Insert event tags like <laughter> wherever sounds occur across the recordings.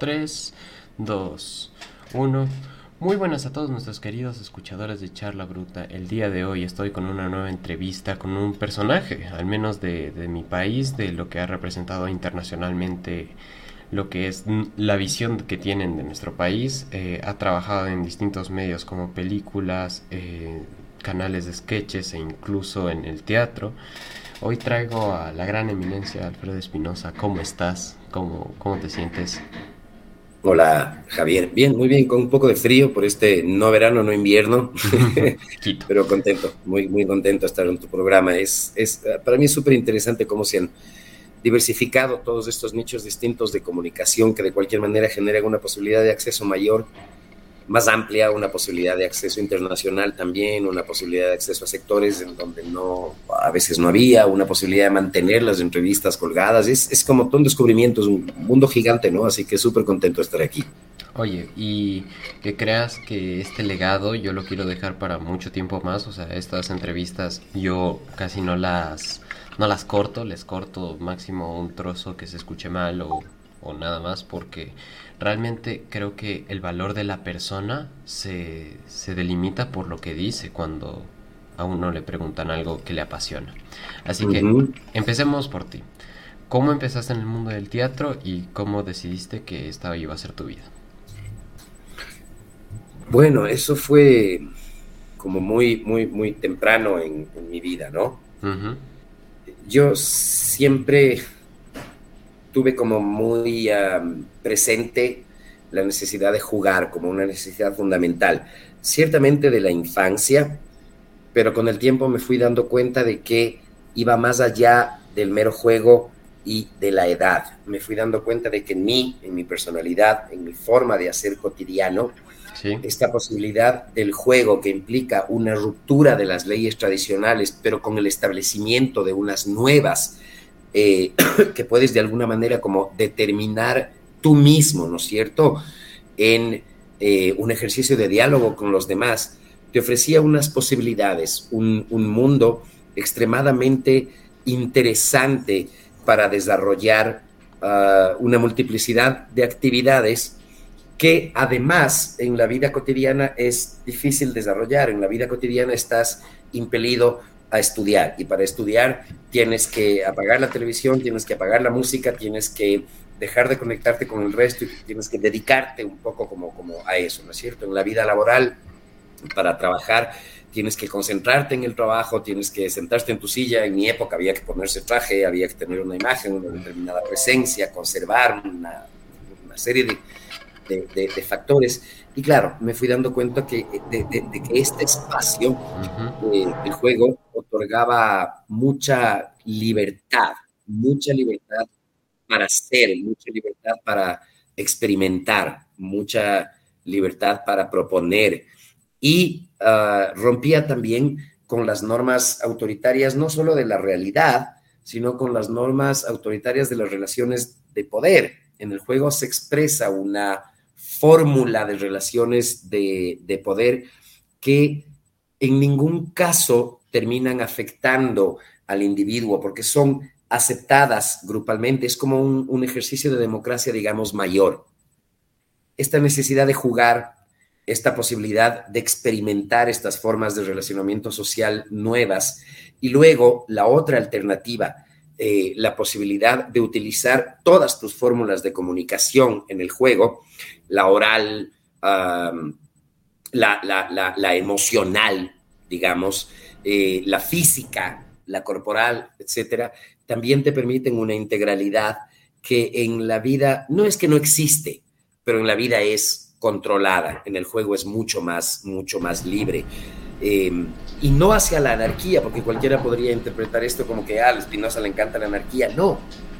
3, 2, 1. Muy buenas a todos nuestros queridos escuchadores de Charla Bruta. El día de hoy estoy con una nueva entrevista con un personaje, al menos de, mi país, de lo que ha representado internacionalmente lo que es la visión que tienen de nuestro país. Eh, ha trabajado en distintos medios como películas, eh, canales de sketches e incluso en el teatro. Hoy traigo a la gran eminencia Alfredo Espinosa. ¿Cómo estás? ¿Cómo, ¿Cómo te sientes? Hola, Javier. Bien, muy bien, con un poco de frío por este no verano, no invierno, <laughs> <laughs> pero contento, muy, muy contento de estar en tu programa. Es, es, para mí es súper interesante cómo se han diversificado todos estos nichos distintos de comunicación que de cualquier manera generan una posibilidad de acceso mayor más amplia, una posibilidad de acceso internacional también, una posibilidad de acceso a sectores en donde no, a veces no había, una posibilidad de mantener las entrevistas colgadas. Es, es como todo un descubrimiento, es un mundo gigante, ¿no? Así que súper contento de estar aquí. Oye, y que creas que este legado yo lo quiero dejar para mucho tiempo más, o sea, estas entrevistas yo casi no las, no las corto, les corto máximo un trozo que se escuche mal o, o nada más porque realmente creo que el valor de la persona se, se delimita por lo que dice cuando a uno le preguntan algo que le apasiona. Así que empecemos por ti. ¿Cómo empezaste en el mundo del teatro y cómo decidiste que esta iba a ser tu vida? Bueno, eso fue como muy, muy, muy temprano en, mi vida, ¿no? Yo siempre tuve como muy presente la necesidad de jugar como una necesidad fundamental, ciertamente de la infancia, pero con el tiempo me fui dando cuenta de que iba más allá del mero juego y de la edad. Me fui dando cuenta de que en mí, en mi personalidad, en mi forma de hacer cotidiano, esta posibilidad del juego que implica una ruptura de las leyes tradicionales, pero con el establecimiento de unas nuevas, eh, <coughs> que puedes de alguna manera como determinar tú mismo, ¿no es cierto?, en eh, un ejercicio de diálogo con los demás, te ofrecía unas posibilidades, un, mundo extremadamente interesante para desarrollar ah, una multiplicidad de actividades que además en la vida cotidiana es difícil desarrollar. En la vida cotidiana estás impelido a estudiar y para estudiar tienes que apagar la televisión, tienes que apagar la música, tienes que dejar de conectarte con el resto y tienes que dedicarte un poco como, como a eso, ¿no es cierto? En la vida laboral, para trabajar, tienes que concentrarte en el trabajo, tienes que sentarte en tu silla. En mi época había que ponerse traje, había que tener una imagen, una determinada presencia, conservar una, una serie de, de, de, factores. Y claro, me fui dando cuenta que, de, que este espacio del juego otorgaba mucha libertad, mucha libertad para ser, mucha libertad para experimentar, mucha libertad para proponer y ah, rompía también con las normas autoritarias, no solo de la realidad, sino con las normas autoritarias de las relaciones de poder. En el juego se expresa una fórmula de relaciones de, de poder que en ningún caso terminan afectando al individuo, porque son aceptadas grupalmente, es como un, ejercicio de democracia, digamos, mayor. Esta necesidad de jugar, esta posibilidad de experimentar estas formas de relacionamiento social nuevas y luego la otra alternativa, eh, la posibilidad de utilizar todas tus fórmulas de comunicación en el juego, la oral, la, la, emocional, digamos, eh, la física, la corporal, etcétera, también te permiten una integralidad que en la vida no es que no existe, pero en la vida es controlada, en el juego es mucho más, mucho más libre. Em, y no hacia la anarquía, porque cualquiera podría interpretar esto como que ah, a Espinosa le encanta la anarquía. No,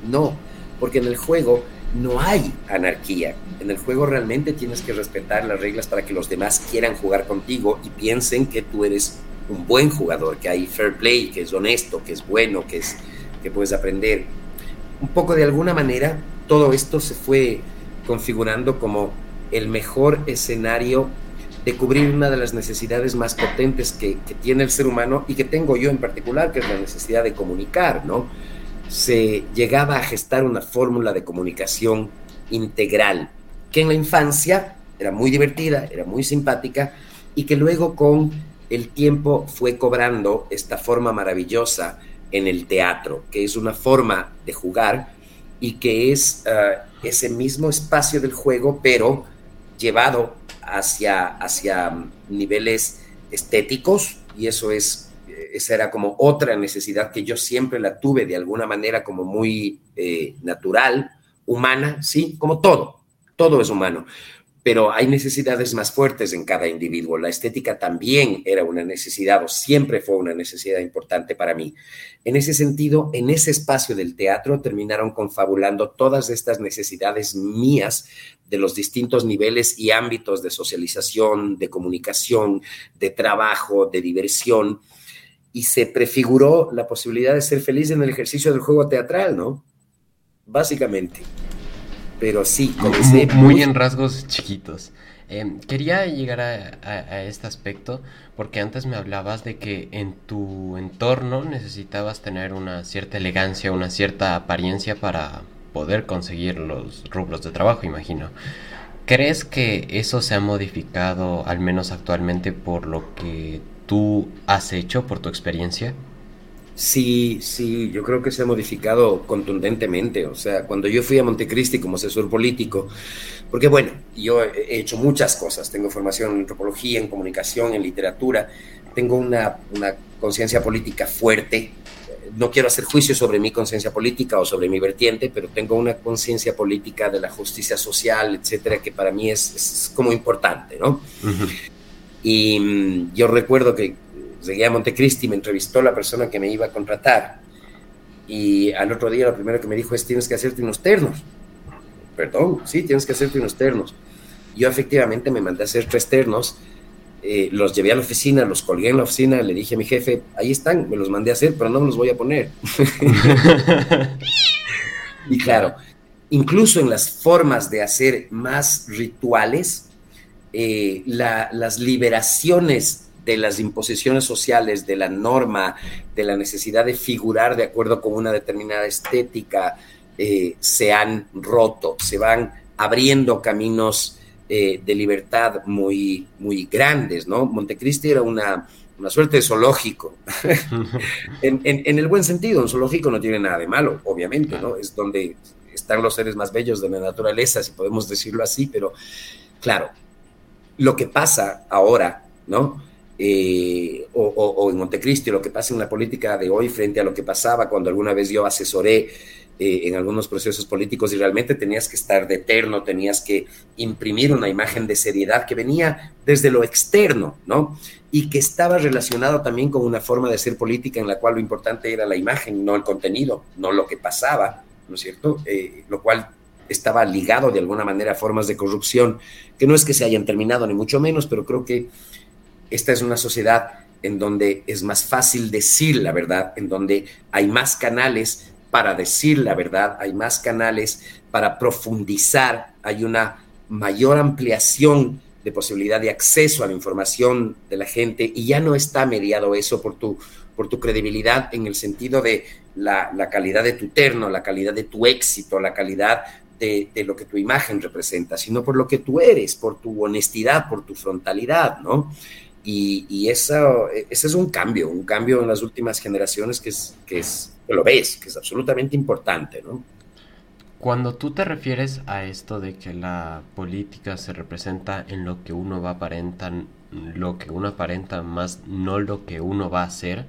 no, porque en el juego no hay anarquía. En el juego realmente tienes que respetar las reglas para que los demás quieran jugar contigo y piensen que tú eres un buen jugador, que hay fair play, que es honesto, que es bueno, que es que puedes aprender. Un poco de alguna manera, todo esto se fue configurando como el mejor escenario de cubrir una de las necesidades más potentes que, tiene el ser humano y que tengo yo en particular, que es la necesidad de comunicar, ¿no? Se llegaba a gestar una fórmula de comunicación integral, que en la infancia era muy divertida, era muy simpática y que luego con el tiempo fue cobrando esta forma maravillosa en el teatro, que es una forma de jugar y que es eh, ese mismo espacio del juego, pero llevado hacia, hacia niveles estéticos, y eso es, esa era como otra necesidad que yo siempre la tuve de alguna manera como muy eh, natural, humana, sí, como todo, todo es humano, pero hay necesidades más fuertes en cada individuo. La estética también era una necesidad o siempre fue una necesidad importante para mí. En ese sentido, en ese espacio del teatro terminaron confabulando todas estas necesidades mías de los distintos niveles y ámbitos de socialización, de comunicación, de trabajo, de diversión, y se prefiguró la posibilidad de ser feliz en el ejercicio del juego teatral, ¿no? Básicamente pero sí, muy, muy, en rasgos chiquitos. Em, quería llegar a, este aspecto porque antes me hablabas de que en tu entorno necesitabas tener una cierta elegancia, una cierta apariencia para poder conseguir los rubros de trabajo, imagino. ¿Crees que eso se ha modificado, al menos actualmente, por lo que tú has hecho, por tu experiencia? Sí, sí, yo creo que se ha modificado contundentemente. O sea, cuando yo fui a Montecristi como asesor político, porque bueno, yo he hecho muchas cosas. Tengo formación en antropología, en comunicación, en literatura. Tengo una, conciencia política fuerte. No quiero hacer juicio sobre mi conciencia política o sobre mi vertiente, pero tengo una conciencia política de la justicia social, etcétera, que para mí es, como importante, ¿no? Y mm, yo recuerdo que llegué a Montecristi, me entrevistó la persona que me iba a contratar y al otro día lo primero que me dijo es tienes que hacerte unos ternos. Perdón, sí, tienes que hacerte unos ternos. Yo efectivamente me mandé a hacer tres ternos, eh, los llevé a la oficina, los colgué en la oficina, le dije a mi jefe, ahí están, me los mandé a hacer, pero no me los voy a poner. <laughs> y claro, incluso en las formas de hacer más rituales, eh, las liberaciones de las imposiciones sociales, de la norma, de la necesidad de figurar de acuerdo con una determinada estética, eh, se han roto, se van abriendo caminos eh, de libertad muy, muy grandes, ¿no? Montecristi era una, suerte de zoológico, <laughs> en, en, el buen sentido, un zoológico no tiene nada de malo, obviamente, ¿no? Es donde están los seres más bellos de la naturaleza, si podemos decirlo así, pero claro, lo que pasa ahora, ¿no? Eh, o, en Montecristi, lo que pasa en la política de hoy frente a lo que pasaba cuando alguna vez yo asesoré eh, en algunos procesos políticos y realmente tenías que estar de eterno, tenías que imprimir una imagen de seriedad que venía desde lo externo, ¿no? Y que estaba relacionado también con una forma de ser política en la cual lo importante era la imagen, no el contenido, no lo que pasaba, ¿no es cierto? Eh, lo cual estaba ligado de alguna manera a formas de corrupción que no es que se hayan terminado ni mucho menos, pero creo que esta es una sociedad en donde es más fácil decir la verdad, en donde hay más canales para decir la verdad, hay más canales para profundizar, hay una mayor ampliación de posibilidad de acceso a la información de la gente y ya no está mediado eso por tu, por tu credibilidad en el sentido de la, calidad de tu terno, la calidad de tu éxito, la calidad de, lo que tu imagen representa, sino por lo que tú eres, por tu honestidad, por tu frontalidad, ¿no? Y, eso, ese es un cambio, un cambio en las últimas generaciones que, es, que, es, lo ves, que es absolutamente importante, ¿no? Cuando tú te refieres a esto de que la política se representa en lo que uno va a aparentar, lo que uno aparenta más no lo que uno va a hacer,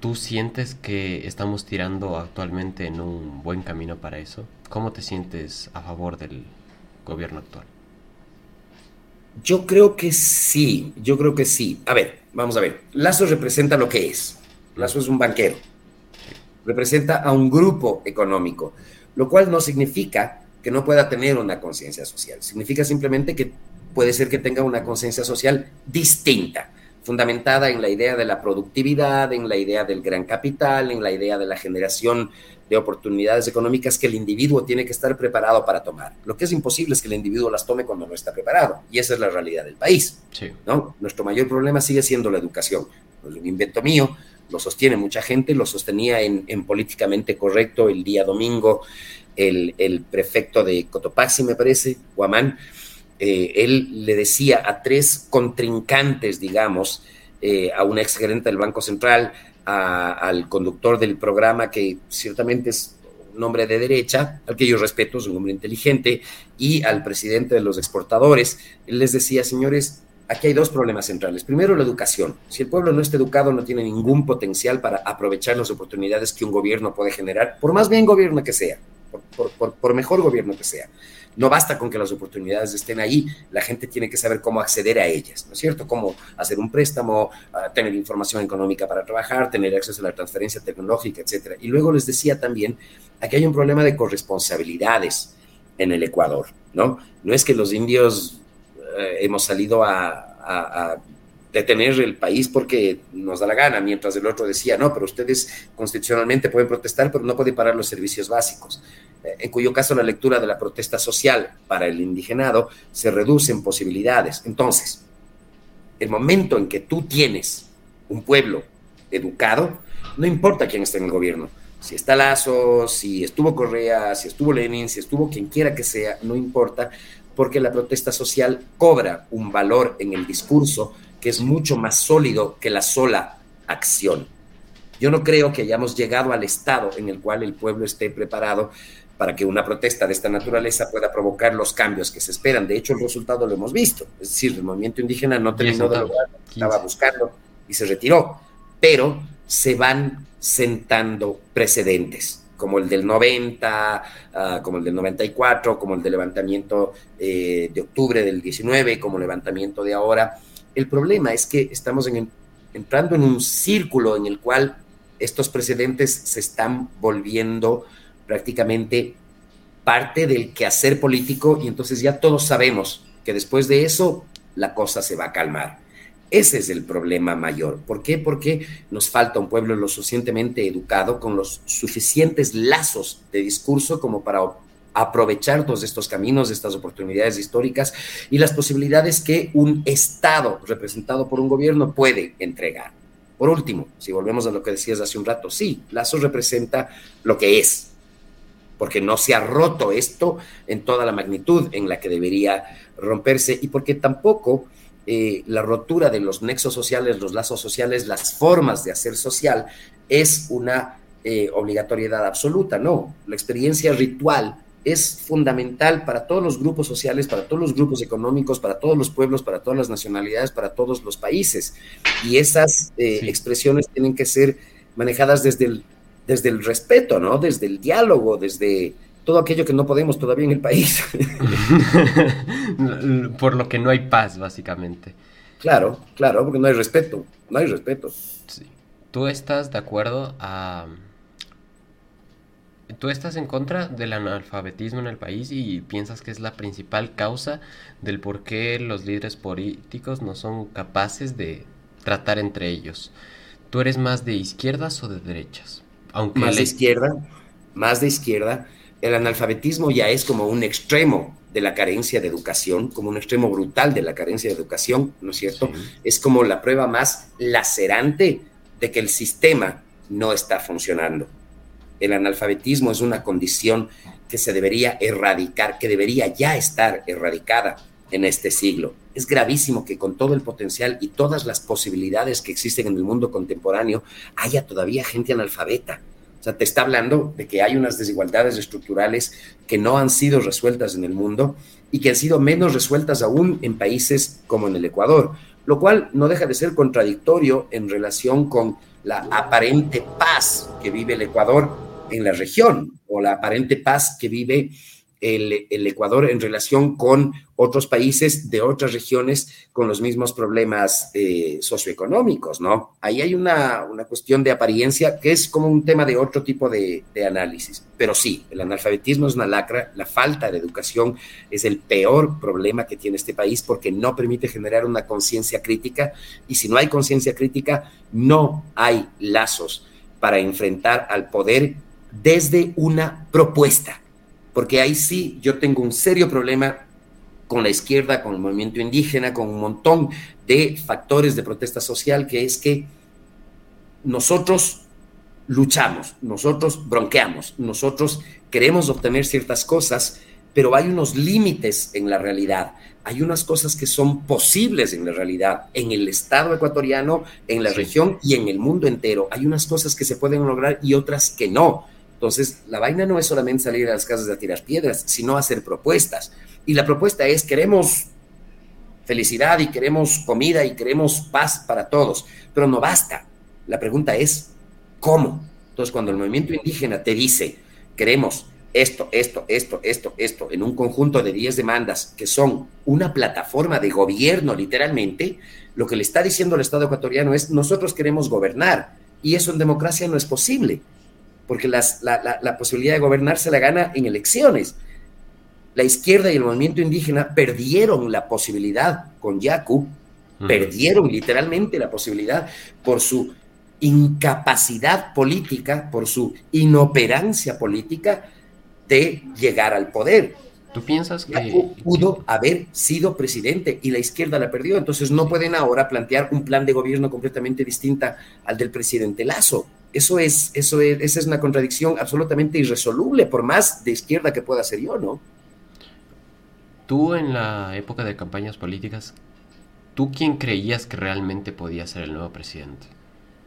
¿tú sientes que estamos tirando actualmente en un buen camino para eso? ¿Cómo te sientes a favor del gobierno actual? Yo creo que sí, yo creo que sí. A ver, vamos a ver. Lazo representa lo que es. Lazo es un banquero. Representa a un grupo económico, lo cual no significa que no pueda tener una conciencia social. Significa simplemente que puede ser que tenga una conciencia social distinta, fundamentada en la idea de la productividad, en la idea del gran capital, en la idea de la generación de oportunidades económicas que el individuo tiene que estar preparado para tomar. Lo que es imposible es que el individuo las tome cuando no está preparado. Y esa es la realidad del país. ¿no? Nuestro mayor problema sigue siendo la educación. es un invento mío, lo sostiene mucha gente, lo sostenía en, Políticamente Correcto el día domingo el, prefecto de Cotopaxi, me parece, Guamán, eh, él le decía a tres contrincantes, digamos, eh, a un ex gerente del Banco Central, al conductor del programa, que ciertamente es un hombre de derecha, al que yo respeto, es un hombre inteligente, y al presidente de los exportadores, él les decía, señores, aquí hay dos problemas centrales. Primero, la educación. Si el pueblo no está educado, no tiene ningún potencial para aprovechar las oportunidades que un gobierno puede generar, por más bien gobierno que sea, por, mejor gobierno que sea. No basta con que las oportunidades estén ahí, la gente tiene que saber cómo acceder a ellas, ¿no es cierto? Cómo hacer un préstamo, ah, tener información económica para trabajar, tener acceso a la transferencia tecnológica, etcétera. Y luego les decía también, aquí hay un problema de corresponsabilidades en el Ecuador, ¿no? No es que los indios eh, hemos salido a, detener el país porque nos da la gana, mientras el otro decía, no, pero ustedes constitucionalmente pueden protestar, pero no pueden parar los servicios básicos. Eh, en cuyo caso la lectura de la protesta social para el indigenado se reduce en posibilidades. Entonces, el momento en que tú tienes un pueblo educado, no importa quién esté en el gobierno, si está Lazo, si estuvo Correa, si estuvo Lenin, si estuvo quien quiera que sea, no importa, porque la protesta social cobra un valor en el discurso que es mucho más sólido que la sola acción. Yo no creo que hayamos llegado al estado en el cual el pueblo esté preparado para que una protesta de esta naturaleza pueda provocar los cambios que se esperan. De hecho, el resultado lo hemos visto. Es decir, el movimiento indígena no terminó de lograr lo que estaba buscando y se retiró, pero se van sentando precedentes como el del 90, ah, como el del 94, como el del levantamiento eh, de octubre del 19, como el levantamiento de ahora. El problema es que estamos entrando en un círculo en el cual estos precedentes se están volviendo prácticamente parte del quehacer político y entonces ya todos sabemos que después de eso la cosa se va a calmar. Ese es el problema mayor. ¿Por qué? Porque nos falta un pueblo lo suficientemente educado, con los suficientes lazos de discurso como para aprovechar todos estos caminos, estas oportunidades históricas y las posibilidades que un Estado representado por un gobierno puede entregar. Por último, si volvemos a lo que decías hace un rato, sí, Lazo representa lo que es, porque no se ha roto esto en toda la magnitud en la que debería romperse y porque tampoco eh, la rotura de los nexos sociales, los lazos sociales, las formas de hacer social, es una eh, obligatoriedad absoluta, no. La experiencia ritual es fundamental para todos los grupos sociales, para todos los grupos económicos, para todos los pueblos, para todas las nacionalidades, para todos los países. Y esas eh, expresiones tienen que ser manejadas desde el, desde el respeto, ¿no? Desde el diálogo, desde todo aquello que no podemos todavía en el país. <laughs> Por lo que no hay paz, básicamente. Claro, claro, porque no hay respeto, no hay respeto. Sí. ¿Tú estás de acuerdo a... ¿Tú estás en contra del analfabetismo en el país y piensas que es la principal causa del por qué los líderes políticos no son capaces de tratar entre ellos? ¿Tú eres más de izquierdas o de derechas? Aunque más de izquierda, más de izquierda el analfabetismo ya es como un extremo de la carencia de educación, como un extremo brutal de la carencia de educación, ¿no es cierto? Es como la prueba más lacerante de que el sistema no está funcionando. El analfabetismo es una condición que se debería erradicar, que debería ya estar erradicada en este siglo. Es gravísimo que con todo el potencial y todas las posibilidades que existen en el mundo contemporáneo haya todavía gente analfabeta o sea, te está hablando de que hay unas desigualdades estructurales que no han sido resueltas en el mundo y que han sido menos resueltas aún en países como en el Ecuador, lo cual no deja de ser contradictorio en relación con la aparente paz que vive el Ecuador en la región o la aparente paz que vive el, Ecuador en relación con otros países de otras regiones con los mismos problemas eh, socioeconómicos, ¿no? Ahí hay una, cuestión de apariencia que es como un tema de otro tipo de, de, análisis. Pero sí, el analfabetismo es una lacra, la falta de educación es el peor problema que tiene este país porque no permite generar una conciencia crítica y si no hay conciencia crítica, no hay lazos para enfrentar al poder desde una propuesta porque ahí sí yo tengo un serio problema con la izquierda, con el movimiento indígena, con un montón de factores de protesta social, que es que nosotros luchamos, nosotros bronqueamos, nosotros queremos obtener ciertas cosas, pero hay unos límites en la realidad. Hay unas cosas que son posibles en la realidad, en el Estado ecuatoriano, en la región y en el mundo entero. Hay unas cosas que se pueden lograr y otras que no. Entonces, la vaina no es solamente salir a las casas a tirar piedras, sino hacer propuestas. Y la propuesta es, queremos felicidad y queremos comida y queremos paz para todos, pero no basta. La pregunta es, ¿cómo? Entonces, cuando el movimiento indígena te dice, queremos esto, esto, esto, esto, esto, en un conjunto de 10 demandas que son una plataforma de gobierno literalmente, lo que le está diciendo el Estado ecuatoriano es, nosotros queremos gobernar y eso en democracia no es posible, porque la, la posibilidad de gobernar se la gana en elecciones la izquierda y el movimiento indígena perdieron la posibilidad con Yacu, perdieron literalmente la posibilidad por su incapacidad política, por su inoperancia política de llegar al poder. ¿Tú piensas que Yacu pudo haber sido presidente y la izquierda la perdió? Entonces no pueden ahora plantear un plan de gobierno completamente distinta al del presidente Lazo. Eso es, eso es, esa es una contradicción absolutamente irresoluble, por más de izquierda que pueda ser yo, ¿no? Tú en la época de campañas políticas, ¿tú quién creías que realmente podía ser el nuevo presidente?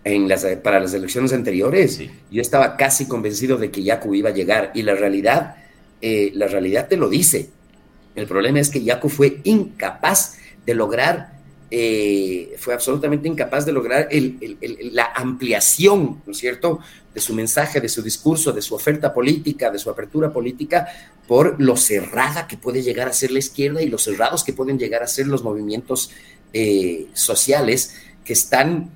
En las, para las elecciones anteriores, yo estaba casi convencido de que Yacu iba a llegar y la realidad, eh, la realidad te lo dice. El problema es que Yacu fue incapaz de lograr, eh, fue absolutamente incapaz de lograr la ampliación, ¿no es cierto?, de su mensaje, de su discurso, de su oferta política, de su apertura política, por lo cerrada que puede llegar a ser la izquierda y los cerrados que pueden llegar a ser los movimientos eh, sociales que están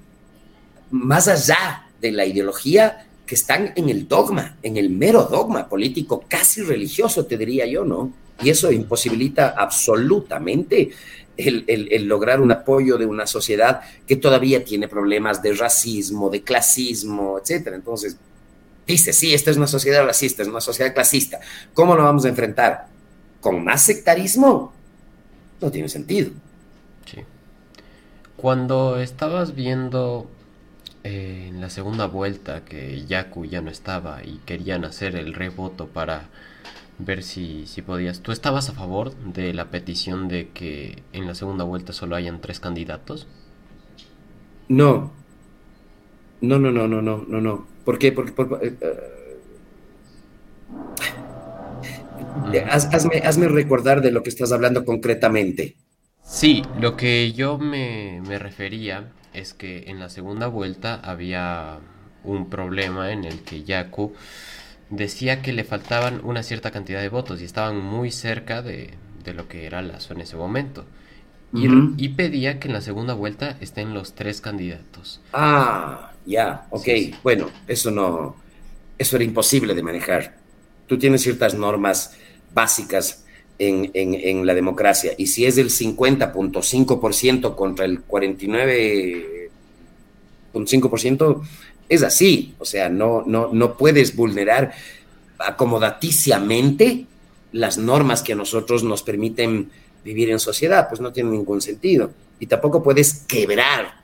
más allá de la ideología, que están en el dogma, en el mero dogma político, casi religioso, te diría yo, ¿no? Y eso imposibilita absolutamente el, lograr un apoyo de una sociedad que todavía tiene problemas de racismo, de clasismo, etcétera. Entonces, dice, sí, esta es una sociedad racista, es una sociedad clasista. ¿Cómo lo vamos a enfrentar? ¿Con más sectarismo? No tiene sentido. Sí. Cuando estabas viendo eh, en la segunda vuelta que Yaku ya no estaba y querían hacer el revoto para ver si, si podías. ¿Tú estabas a favor de la petición de que en la segunda vuelta solo hayan tres candidatos? No. No, no, no, no, no, no, no. ¿Por qué? Porque, eh, eh, hazme, hazme, recordar de lo que estás hablando concretamente. Sí, lo que yo me, me refería es que en la segunda vuelta había un problema en el que Yaku decía que le faltaban una cierta cantidad de votos y estaban muy cerca de, lo que era Lazo en ese momento. Y, pedía que en la segunda vuelta estén los tres candidatos. Ah, ya, ok. Bueno, eso no, eso era imposible de manejar. Tú tienes ciertas normas básicas en, en la democracia y si es del 50.5% contra el 49.5%, es así, o sea, no, no, no puedes vulnerar acomodaticiamente las normas que a nosotros nos permiten vivir en sociedad, pues no tiene ningún sentido. Y tampoco puedes quebrar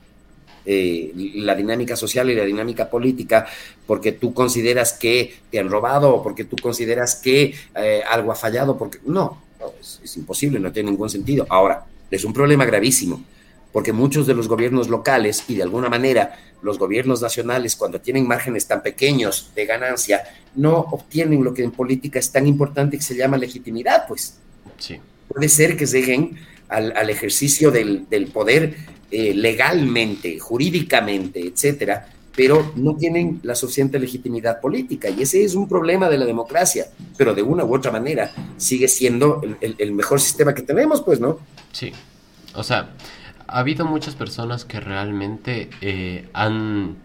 eh, la dinámica social y la dinámica política porque tú consideras que te han robado o porque tú consideras que eh, algo ha fallado, porque no, es imposible, no tiene ningún sentido. Ahora, es un problema gravísimo porque muchos de los gobiernos locales y de alguna manera los gobiernos nacionales, cuando tienen márgenes tan pequeños de ganancia, no obtienen lo que en política es tan importante que se llama legitimidad, pues. Sí. Puede ser que lleguen al, ejercicio del, poder eh, legalmente, jurídicamente, etcétera, pero no tienen la suficiente legitimidad política. Y ese es un problema de la democracia, pero de una u otra manera sigue siendo el, el mejor sistema que tenemos, pues, ¿no? Sí. O sea, ha habido muchas personas que realmente eh, han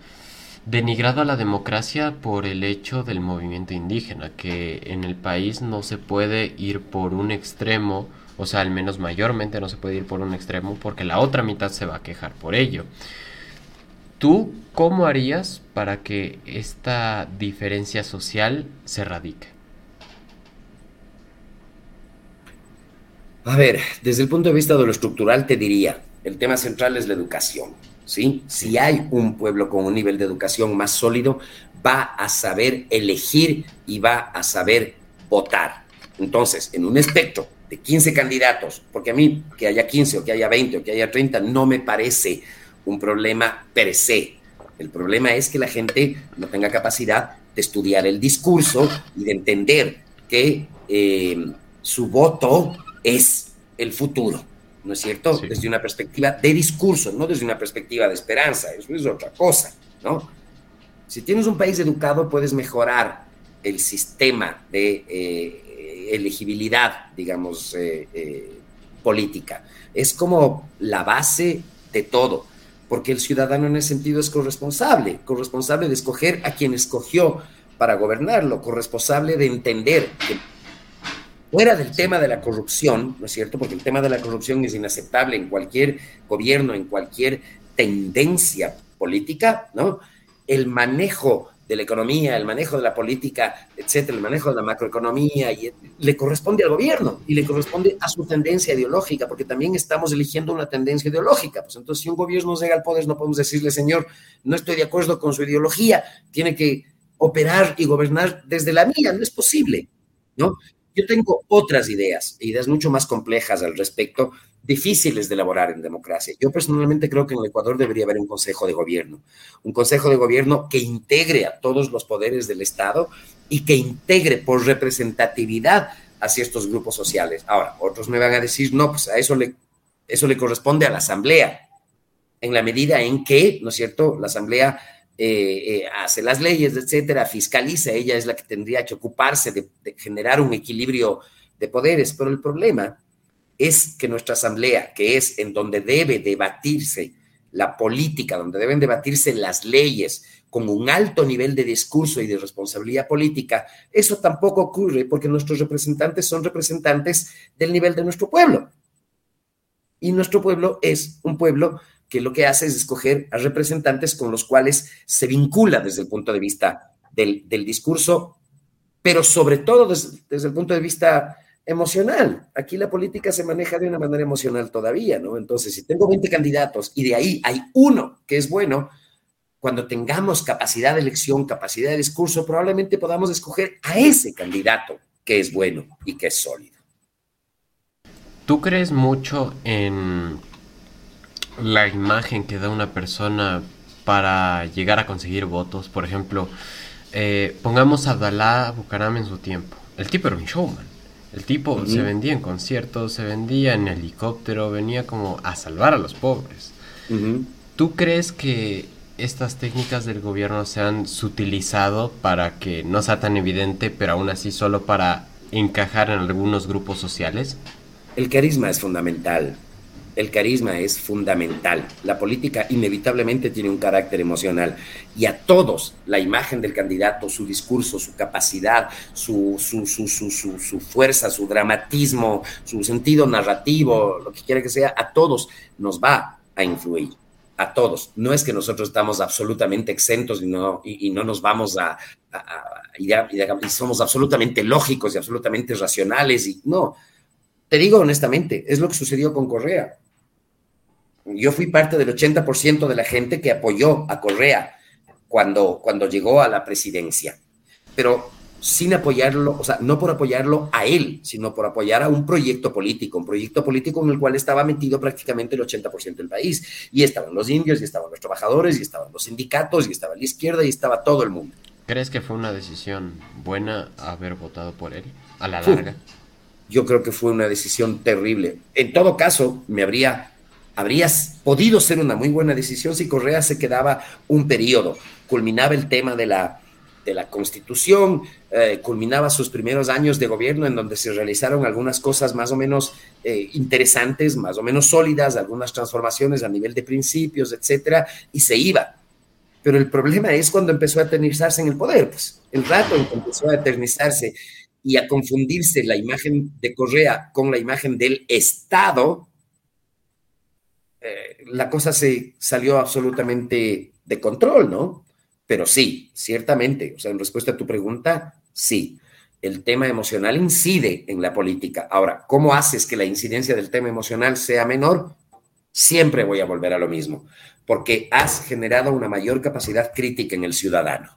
denigrado a la democracia por el hecho del movimiento indígena, que en el país no se puede ir por un extremo, o sea, al menos mayormente no se puede ir por un extremo porque la otra mitad se va a quejar por ello. ¿Tú cómo harías para que esta diferencia social se radique? A ver, desde el punto de vista de lo estructural te diría, el tema central es la educación. ¿sí? Si hay un pueblo con un nivel de educación más sólido, va a saber elegir y va a saber votar. Entonces, en un espectro de 15 candidatos, porque a mí que haya 15 o que haya 20 o que haya 30 no me parece un problema per se. El problema es que la gente no tenga capacidad de estudiar el discurso y de entender que eh, su voto es el futuro, ¿no es cierto? Desde una perspectiva de discurso, no desde una perspectiva de esperanza, eso es otra cosa, ¿no? Si tienes un país educado, puedes mejorar el sistema de eh, elegibilidad, digamos, eh, política. Es como la base de todo porque el ciudadano en ese sentido es corresponsable, corresponsable de escoger a quien escogió para gobernarlo, corresponsable de entender que fuera del tema de la corrupción, ¿no es cierto? Porque el tema de la corrupción es inaceptable en cualquier gobierno, en cualquier tendencia política, ¿no? El manejo de la economía, el manejo de la política, etcétera, el manejo de la macroeconomía, y le corresponde al gobierno y le corresponde a su tendencia ideológica, porque también estamos eligiendo una tendencia ideológica. Pues entonces, si un gobierno llega al poder, no podemos decirle, señor, no estoy de acuerdo con su ideología, tiene que operar y gobernar desde la mía, no es posible, ¿no? Yo tengo otras ideas, ideas mucho más complejas al respecto, difíciles de elaborar en democracia. Yo personalmente creo que en el Ecuador debería haber un consejo de gobierno, un consejo de gobierno que integre a todos los poderes del Estado y que integre por representatividad hacia estos grupos sociales. Ahora, otros me van a decir, no, pues a eso le, eso le corresponde a la Asamblea, en la medida en que, ¿no es cierto?, la Asamblea eh, eh, hace las leyes, etcétera, fiscaliza, ella es la que tendría que ocuparse de, generar un equilibrio de poderes, pero el problema es que nuestra asamblea, que es en donde debe debatirse la política, donde deben debatirse las leyes con un alto nivel de discurso y de responsabilidad política, eso tampoco ocurre porque nuestros representantes son representantes del nivel de nuestro pueblo. Y nuestro pueblo es un pueblo que lo que hace es escoger a representantes con los cuales se vincula desde el punto de vista del, discurso, pero sobre todo desde, el punto de vista emocional. Aquí la política se maneja de una manera emocional todavía, ¿no? Entonces, si tengo 20 candidatos y de ahí hay uno que es bueno, cuando tengamos capacidad de elección, capacidad de discurso, probablemente podamos escoger a ese candidato que es bueno y que es sólido. ¿Tú crees mucho en la imagen que da una persona para llegar a conseguir votos. Por ejemplo, eh, pongamos a Dalá Bucaram en su tiempo. El tipo era un showman. El tipo se vendía en conciertos, se vendía en helicóptero, venía como a salvar a los pobres. ¿Tú crees que estas técnicas del gobierno se han sutilizado para que no sea tan evidente, pero aún así solo para encajar en algunos grupos sociales? El carisma es fundamental el carisma es fundamental. La política inevitablemente tiene un carácter emocional y a todos la imagen del candidato, su discurso, su capacidad, su, su, su, su, fuerza, su dramatismo, su sentido narrativo, lo que quiera que sea, a todos nos va a influir. A todos. No es que nosotros estamos absolutamente exentos y no, y, no nos vamos a, y, y somos absolutamente lógicos y absolutamente racionales. Y no, te digo honestamente, es lo que sucedió con Correa yo fui parte del 80% de la gente que apoyó a Correa cuando, cuando llegó a la presidencia, pero sin apoyarlo, o sea, no por apoyarlo a él, sino por apoyar a un proyecto político, un proyecto político en el cual estaba metido prácticamente el 80% del país. Y estaban los indios, y estaban los trabajadores, y estaban los sindicatos, y estaba la izquierda, y estaba todo el mundo. ¿Crees que fue una decisión buena haber votado por él a la larga? Yo creo que fue una decisión terrible. En todo caso, me habría habrías podido ser una muy buena decisión si Correa se quedaba un periodo, culminaba el tema de la, de la constitución, eh, culminaba sus primeros años de gobierno en donde se realizaron algunas cosas más o menos eh, interesantes, más o menos sólidas, algunas transformaciones a nivel de principios, etcétera, y se iba. Pero el problema es cuando empezó a eternizarse en el poder, pues el rato en que empezó a eternizarse y a confundirse la imagen de Correa con la imagen del Estado, eh, la cosa se salió absolutamente de control, ¿no? Pero sí, ciertamente, o sea, en respuesta a tu pregunta, sí, el tema emocional incide en la política. Ahora, ¿cómo haces que la incidencia del tema emocional sea menor? siempre voy a volver a lo mismo, porque has generado una mayor capacidad crítica en el ciudadano.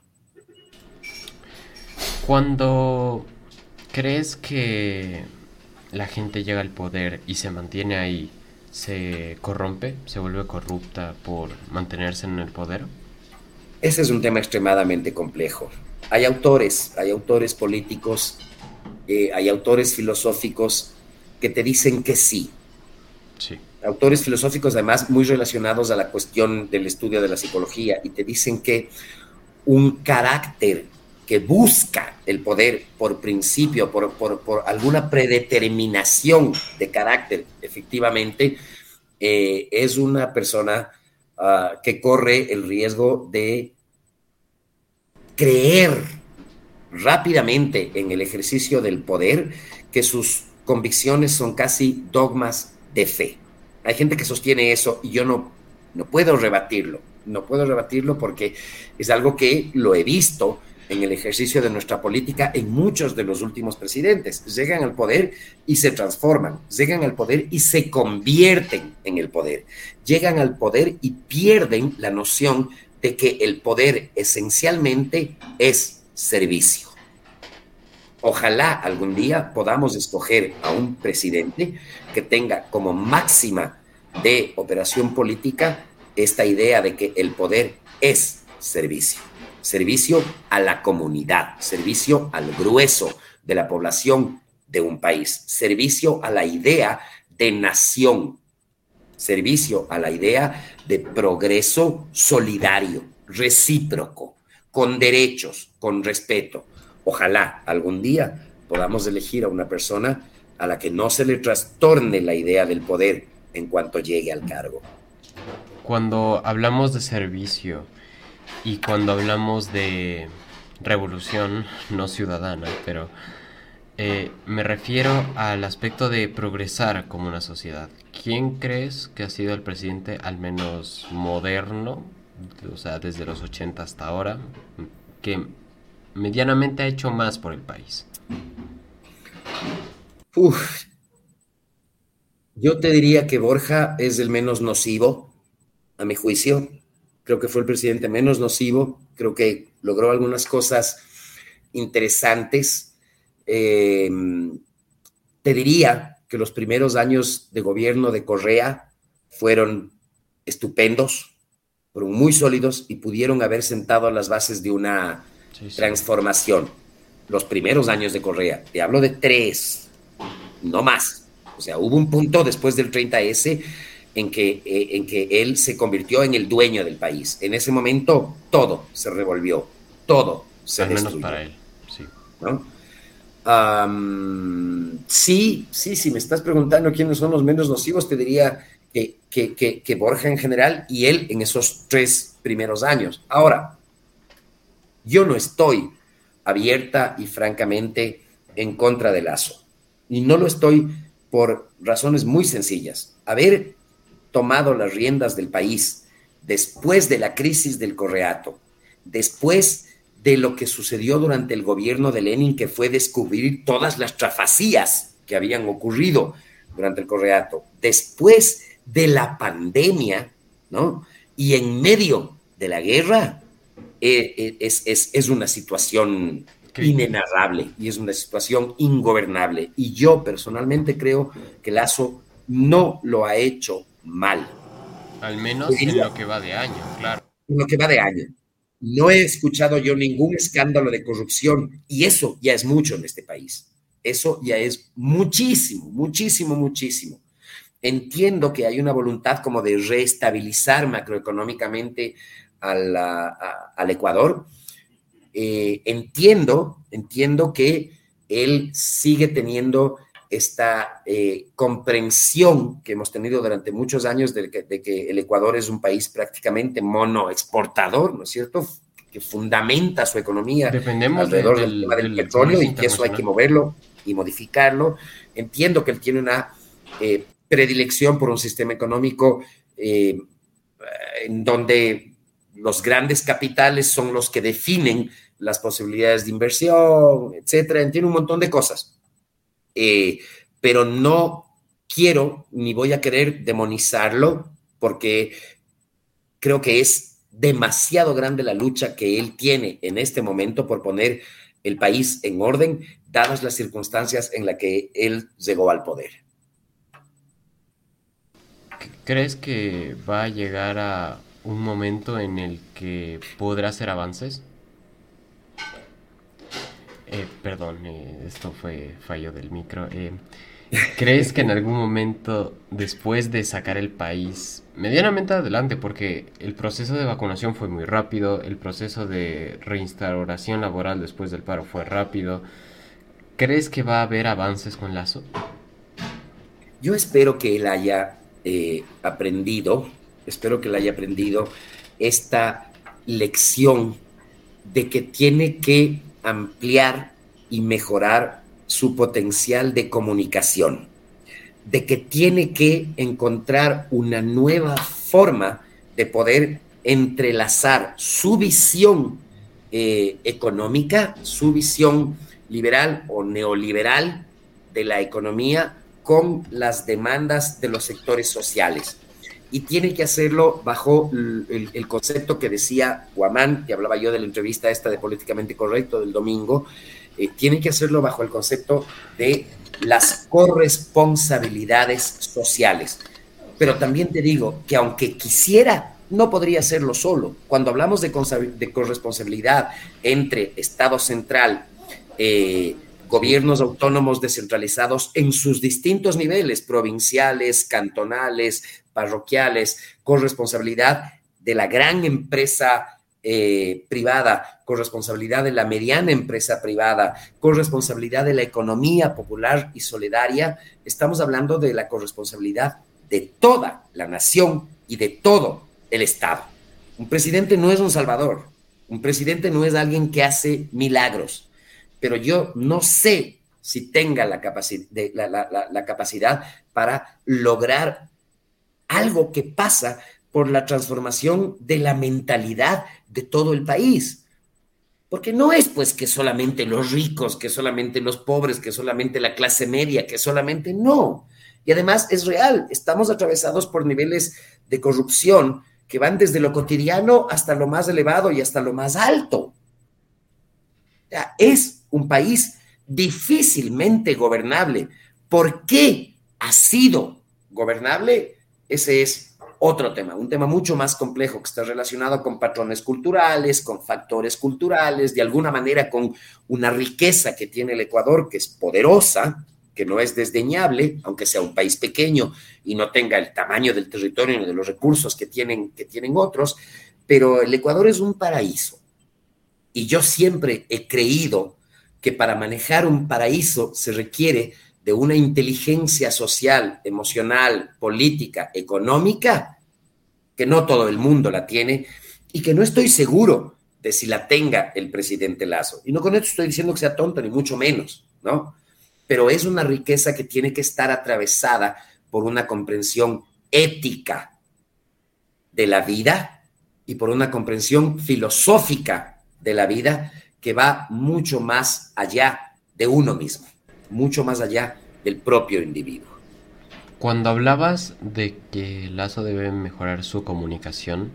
Cuando crees que la gente llega al poder y se mantiene ahí, se corrompe, se vuelve corrupta por mantenerse en el poder? Ese es un tema extremadamente complejo. Hay autores, hay autores políticos, eh, hay autores filosóficos que te dicen que sí. Sí. Autores filosóficos además muy relacionados a la cuestión del estudio de la psicología y te dicen que un carácter que busca el poder por principio, por, alguna predeterminación de carácter, efectivamente, eh, es una persona ah, que corre el riesgo de creer rápidamente en el ejercicio del poder que sus convicciones son casi dogmas de fe. Hay gente que sostiene eso y yo no, no puedo rebatirlo, no puedo rebatirlo porque es algo que lo he visto en el ejercicio de nuestra política en muchos de los últimos presidentes. Llegan al poder y se transforman, llegan al poder y se convierten en el poder, llegan al poder y pierden la noción de que el poder esencialmente es servicio. Ojalá algún día podamos escoger a un presidente que tenga como máxima de operación política esta idea de que el poder es servicio servicio a la comunidad, servicio al grueso de la población de un país, servicio a la idea de nación, servicio a la idea de progreso solidario, recíproco, con derechos, con respeto. Ojalá algún día podamos elegir a una persona a la que no se le trastorne la idea del poder en cuanto llegue al cargo. Cuando hablamos de servicio, y cuando hablamos de revolución, no ciudadana, pero eh, me refiero al aspecto de progresar como una sociedad. ¿Quién crees que ha sido el presidente al menos moderno, o sea, desde los 80 hasta ahora, que medianamente ha hecho más por el país? Uf. Yo te diría que Borja es el menos nocivo, a mi juicio creo que fue el presidente menos nocivo, creo que logró algunas cosas interesantes. Em, te diría que los primeros años de gobierno de Correa fueron estupendos, fueron muy sólidos y pudieron haber sentado las bases de una transformación. Los primeros años de Correa, te hablo de tres, no más. O sea, hubo un punto después del 30S en que, eh, en que él se convirtió en el dueño del país. En ese momento todo se revolvió, todo se Al menos para él, sí. sí, sí, si me estás preguntando quiénes son los menos nocivos, te diría que, que, que, Borja en general y él en esos tres primeros años. Ahora, yo no estoy abierta y francamente en contra de Lazo. Y no lo estoy por razones muy sencillas. A ver, tomado las riendas del país después de la crisis del Correato, después de lo que sucedió durante el gobierno de Lenin, que fue descubrir todas las trafacías que habían ocurrido durante el Correato, después de la pandemia, ¿no? Y en medio de la guerra, eh, eh, es, es, una situación inenarrable y es una situación ingobernable. Y yo personalmente creo que Lazo no lo ha hecho mal. Al menos en lo que va de año, claro. En lo que va de año. No he escuchado yo ningún escándalo de corrupción y eso ya es mucho en este país. Eso ya es muchísimo, muchísimo, muchísimo. Entiendo que hay una voluntad como de reestabilizar macroeconómicamente al, al Ecuador. Eh, entiendo, entiendo que él sigue teniendo esta eh, comprensión que hemos tenido durante muchos años de que, el Ecuador es un país prácticamente monoexportador, ¿no es cierto? Que fundamenta su economía alrededor del, del, petróleo y que eso hay que moverlo y modificarlo. Entiendo que él tiene una eh, predilección por un sistema económico eh, en donde los grandes capitales son los que definen las posibilidades de inversión, etcétera. Entiende un montón de cosas. Eh, pero no quiero ni voy a querer demonizarlo porque creo que es demasiado grande la lucha que él tiene en este momento por poner el país en orden, dadas las circunstancias en las que él llegó al poder. ¿Crees que va a llegar a un momento en el que podrá hacer avances? Eh, perdón, eh, esto fue fallo del micro. Eh, ¿Crees que en algún momento, después de sacar el país medianamente adelante, porque el proceso de vacunación fue muy rápido, el proceso de reinstauración laboral después del paro fue rápido, ¿crees que va a haber avances con Lazo? Yo espero que él haya eh, aprendido, espero que él haya aprendido esta lección de que tiene que ampliar y mejorar su potencial de comunicación, de que tiene que encontrar una nueva forma de poder entrelazar su visión eh, económica, su visión liberal o neoliberal de la economía con las demandas de los sectores sociales. Y tiene que hacerlo bajo el, concepto que decía Guamán, que hablaba yo de la entrevista esta de Políticamente Correcto del domingo, eh, tienen que hacerlo bajo el concepto de las corresponsabilidades sociales. Pero también te digo que aunque quisiera, no podría hacerlo solo. Cuando hablamos de, corresponsabilidad entre Estado central, eh, gobiernos autónomos descentralizados en sus distintos niveles, provinciales, cantonales, parroquiales, corresponsabilidad de la gran empresa eh, privada, con responsabilidad de la mediana empresa privada, con responsabilidad de la economía popular y solidaria, estamos hablando de la corresponsabilidad de toda la nación y de todo el Estado. Un presidente no es un salvador, un presidente no es alguien que hace milagros, pero yo no sé si tenga la, la capacidad para lograr algo que pasa por la transformación de la mentalidad de todo el país. Porque no es pues que solamente los ricos, que solamente los pobres, que solamente la clase media, que solamente no. Y además es real, estamos atravesados por niveles de corrupción que van desde lo cotidiano hasta lo más elevado y hasta lo más alto. es un país difícilmente gobernable. ¿Por qué ha sido gobernable? Ese es otro tema, un tema mucho más complejo que está relacionado con patrones culturales, con factores culturales, de alguna manera con una riqueza que tiene el Ecuador, que es poderosa, que no es desdeñable, aunque sea un país pequeño y no tenga el tamaño del territorio ni de los recursos que tienen, que tienen otros, pero el Ecuador es un paraíso. Y yo siempre he creído que para manejar un paraíso se requiere de una inteligencia social, emocional, política, económica, que no todo el mundo la tiene y que no estoy seguro de si la tenga el presidente Lazo. Y no con esto estoy diciendo que sea tonto, ni mucho menos, ¿no? Pero es una riqueza que tiene que estar atravesada por una comprensión ética de la vida y por una comprensión filosófica de la vida que va mucho más allá de uno mismo mucho más allá del propio individuo. Cuando hablabas de que Lazo debe mejorar su comunicación,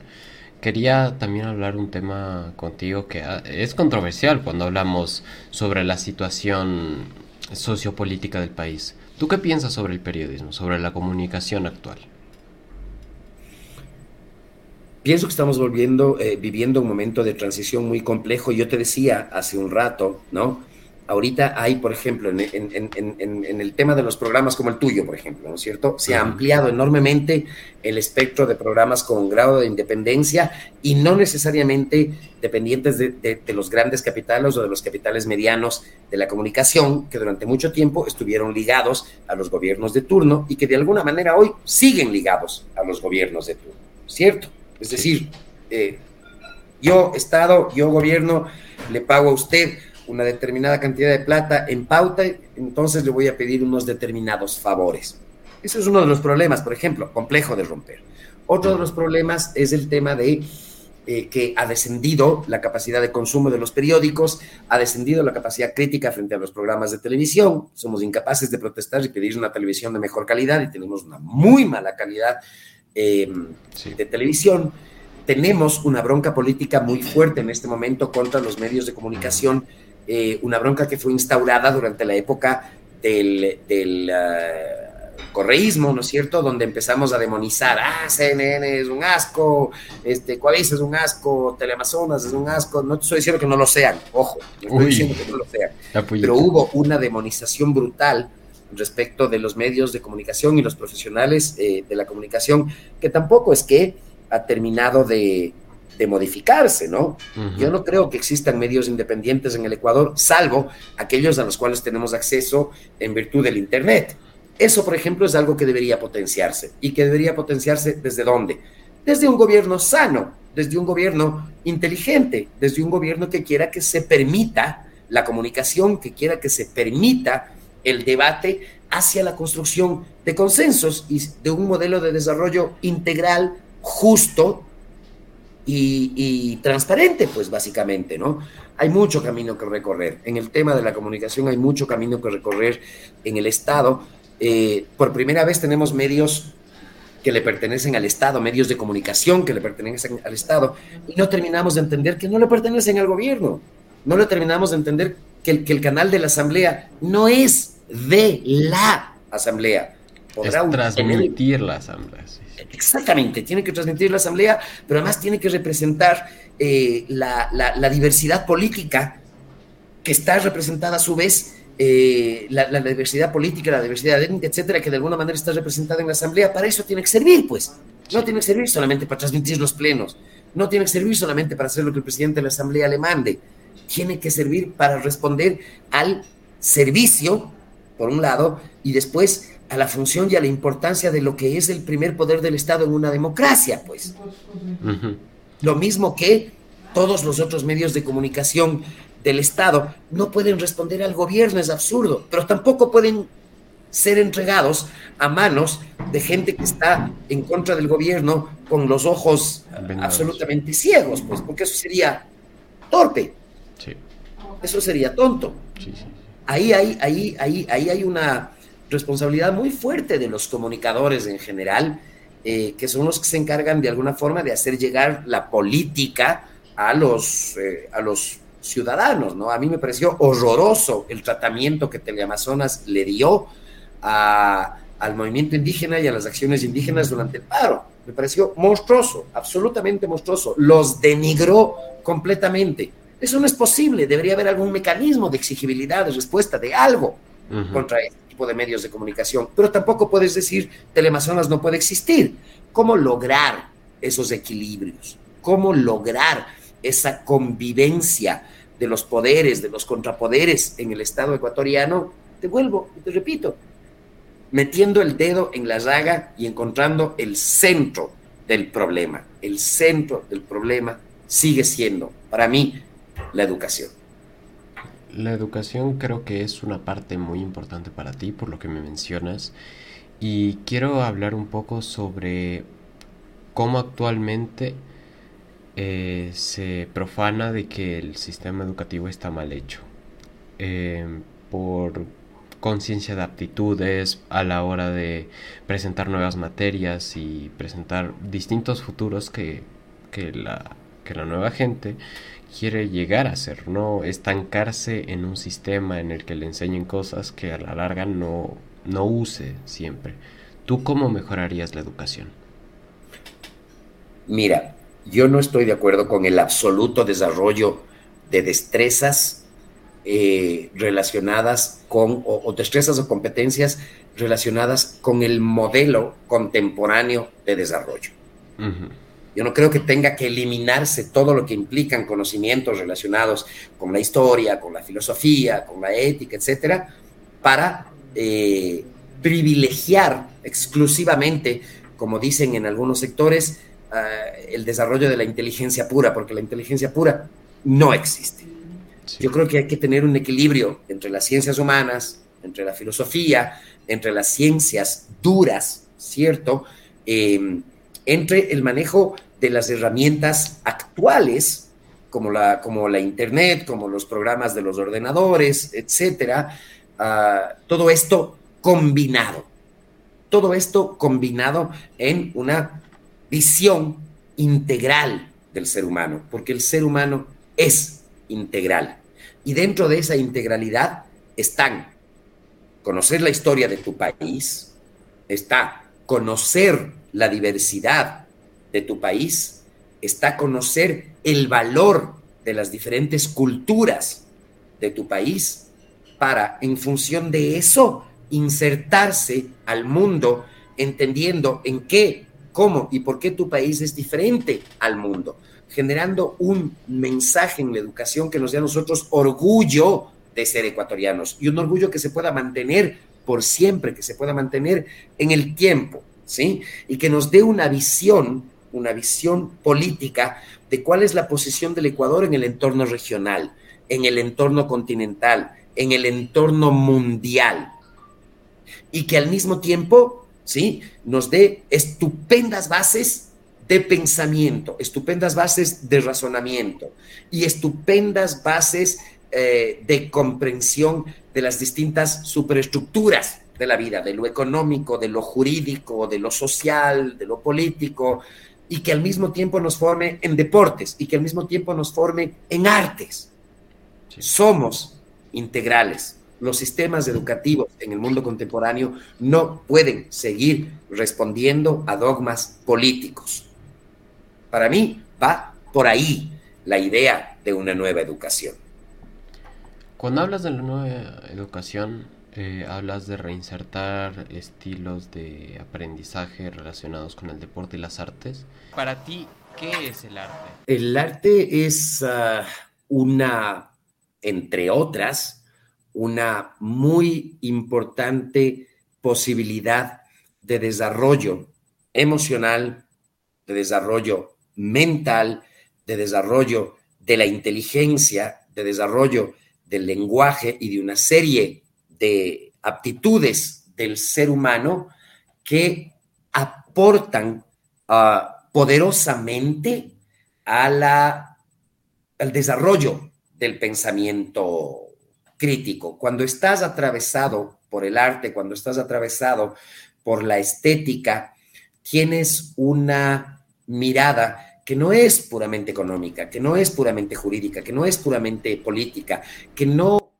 quería también hablar un tema contigo que ah, es controversial cuando hablamos sobre la situación sociopolítica del país. ¿Tú qué piensas sobre el periodismo, sobre la comunicación actual? Pienso que estamos volviendo, eh, viviendo un momento de transición muy complejo. Yo te decía hace un rato, ¿no? Ahorita hay, por ejemplo, en, el tema de los programas como el tuyo, por ejemplo, ¿no es cierto? Se ha ampliado enormemente el espectro de programas con grado de independencia y no necesariamente dependientes de, los grandes capitales o de los capitales medianos de la comunicación, que durante mucho tiempo estuvieron ligados a los gobiernos de turno y que de alguna manera hoy siguen ligados a los gobiernos de turno, ¿cierto? Es decir, eh, yo, Estado, yo, gobierno, le pago a usted una determinada cantidad de plata en pauta, entonces le voy a pedir unos determinados favores. Ese es uno de los problemas, por ejemplo, complejo de romper. Otro de los problemas es el tema de eh, que ha descendido la capacidad de consumo de los periódicos, ha descendido la capacidad crítica frente a los programas de televisión, somos incapaces de protestar y pedir una televisión de mejor calidad y tenemos una muy mala calidad em, de televisión. Tenemos una bronca política muy fuerte en este momento contra los medios de comunicación, eh, una bronca que fue instaurada durante la época del, del ah, correísmo, ¿no es cierto? Donde empezamos a demonizar, ah, CNN es un asco, este, Coavisa es un asco, Teleamazonas es un asco, no te estoy diciendo que no lo sean, ojo, no estoy diciendo que no lo sean, pero hubo una demonización brutal respecto de los medios de comunicación y los profesionales eh, de la comunicación, que tampoco es que ha terminado de, modificarse, ¿no? Yo no creo que existan medios independientes en el Ecuador, salvo aquellos a los cuales tenemos acceso en virtud del Internet. Eso, por ejemplo, es algo que debería potenciarse. ¿Y que debería potenciarse desde dónde? Desde un gobierno sano, desde un gobierno inteligente, desde un gobierno que quiera que se permita la comunicación, que quiera que se permita el debate hacia la construcción de consensos y de un modelo de desarrollo integral, justo y, transparente, pues básicamente, ¿no? Hay mucho camino que recorrer. En el tema de la comunicación hay mucho camino que recorrer en el Estado eh, por primera vez tenemos medios que le pertenecen al Estado, medios de comunicación que le pertenecen al Estado, y no terminamos de entender que no le pertenecen al gobierno. No le terminamos de entender que el canal de la Asamblea no es de la Asamblea. Podrá transmitir la Asamblea. Exactamente, tiene que transmitir la Asamblea, pero además tiene que representar eh, la, la diversidad política que está representada a su vez eh, la, diversidad política, la diversidad étnica, etcétera, que de alguna manera está representada en la Asamblea, para eso tiene que servir, pues. No tiene que servir solamente para transmitir los plenos, no tiene que servir solamente para hacer lo que el presidente de la Asamblea le mande, tiene que servir para responder al servicio, por un lado, y después a la función y a la importancia de lo que es el primer poder del Estado en una democracia, pues. Lo mismo que todos los otros medios de comunicación del Estado no pueden responder al gobierno, es absurdo, pero tampoco pueden ser entregados a manos de gente que está en contra del gobierno con los ojos absolutamente ciegos, pues, porque eso sería torpe. Eso sería tonto. Ahí, hay, ahí, ahí, ahí hay una responsabilidad muy fuerte de los comunicadores en general, eh, que son los que se encargan de alguna forma de hacer llegar la política a los, eh, a los ciudadanos, ¿no? A mí me pareció horroroso el tratamiento que Teleamazonas le dio al movimiento indígena y a las acciones indígenas durante el paro. Me pareció monstruoso, absolutamente monstruoso. Los denigró completamente. Eso no es posible. Debería haber algún mecanismo de exigibilidad, de respuesta, de algo contra este de medios de comunicación. Pero tampoco puedes decir Teleamazonas no puede existir. ¿Cómo lograr esos equilibrios? ¿Cómo lograr esa convivencia de los poderes, de los contrapoderes en el Estado ecuatoriano, te vuelvo y te repito, metiendo el dedo en la llaga y encontrando el centro del problema. El centro del problema sigue siendo, para mí, la educación. La educación creo que es una parte muy importante para ti, por lo que me mencionas, y quiero hablar un poco sobre cómo actualmente eh, se profana de que el sistema educativo está mal hecho. Em, por conciencia de aptitudes a la hora de presentar nuevas materias y presentar distintos futuros que, que, la, que la nueva gente quiere llegar a ser, no estancarse en un sistema en el que le enseñen cosas que a la larga no, no use siempre. ¿Tú cómo mejorarías la educación? Mira, yo no estoy de acuerdo con el absoluto desarrollo de destrezas eh, relacionadas con, o, destrezas o competencias relacionadas con el modelo contemporáneo de desarrollo. Yo no creo que tenga que eliminarse todo lo que implican conocimientos relacionados con la historia, con la filosofía, con la ética, etcétera, para eh, privilegiar exclusivamente, como dicen en algunos sectores, eh, el desarrollo de la inteligencia pura, porque la inteligencia pura no existe. Yo creo que hay que tener un equilibrio entre las ciencias humanas, entre la filosofía, entre las ciencias duras, ¿cierto? Em, entre el manejo de las herramientas actuales, como la, como la Internet, como los programas de los ordenadores, etcétera. Ah, todo esto combinado. Todo esto combinado en una visión integral del ser humano, porque el ser humano es integral. Y dentro de esa integralidad están conocer la historia de tu país, está conocer la diversidad de tu país, está conocer el valor de las diferentes culturas de tu país para, en función de eso, insertarse al mundo entendiendo en qué, cómo y por qué tu país es diferente al mundo, generando un mensaje en la educación que nos dé a nosotros orgullo de ser ecuatorianos y un orgullo que se pueda mantener por siempre, que se pueda mantener en el tiempo, ¿sí? Y que nos dé una visión, una visión política de cuál es la posición del Ecuador en el entorno regional, en el entorno continental, en el entorno mundial. Y que al mismo tiempo, ¿sí? Nos dé estupendas bases de pensamiento, estupendas bases de razonamiento y estupendas bases eh, de comprensión de las distintas superestructuras de la vida, de lo económico, de lo jurídico, de lo social, de lo político, y que al mismo tiempo nos forme en deportes y que al mismo tiempo nos forme en artes. Somos integrales. Los sistemas educativos en el mundo contemporáneo no pueden seguir respondiendo a dogmas políticos. Para mí va por ahí la idea de una nueva educación. Cuando hablas de la nueva educación, eh, hablas de reinsertar estilos de aprendizaje relacionados con el deporte y las artes. Para ti, ¿qué es el arte? El arte es ah, una, entre otras, una muy importante posibilidad de desarrollo emocional, de desarrollo mental, de desarrollo de la inteligencia, de desarrollo del lenguaje y de una serie de aptitudes del ser humano que aportan ah, poderosamente a la, al desarrollo del pensamiento crítico. Cuando estás atravesado por el arte, cuando estás atravesado por la estética, tienes una mirada que no es puramente económica, que no es puramente jurídica, que no es puramente política, que no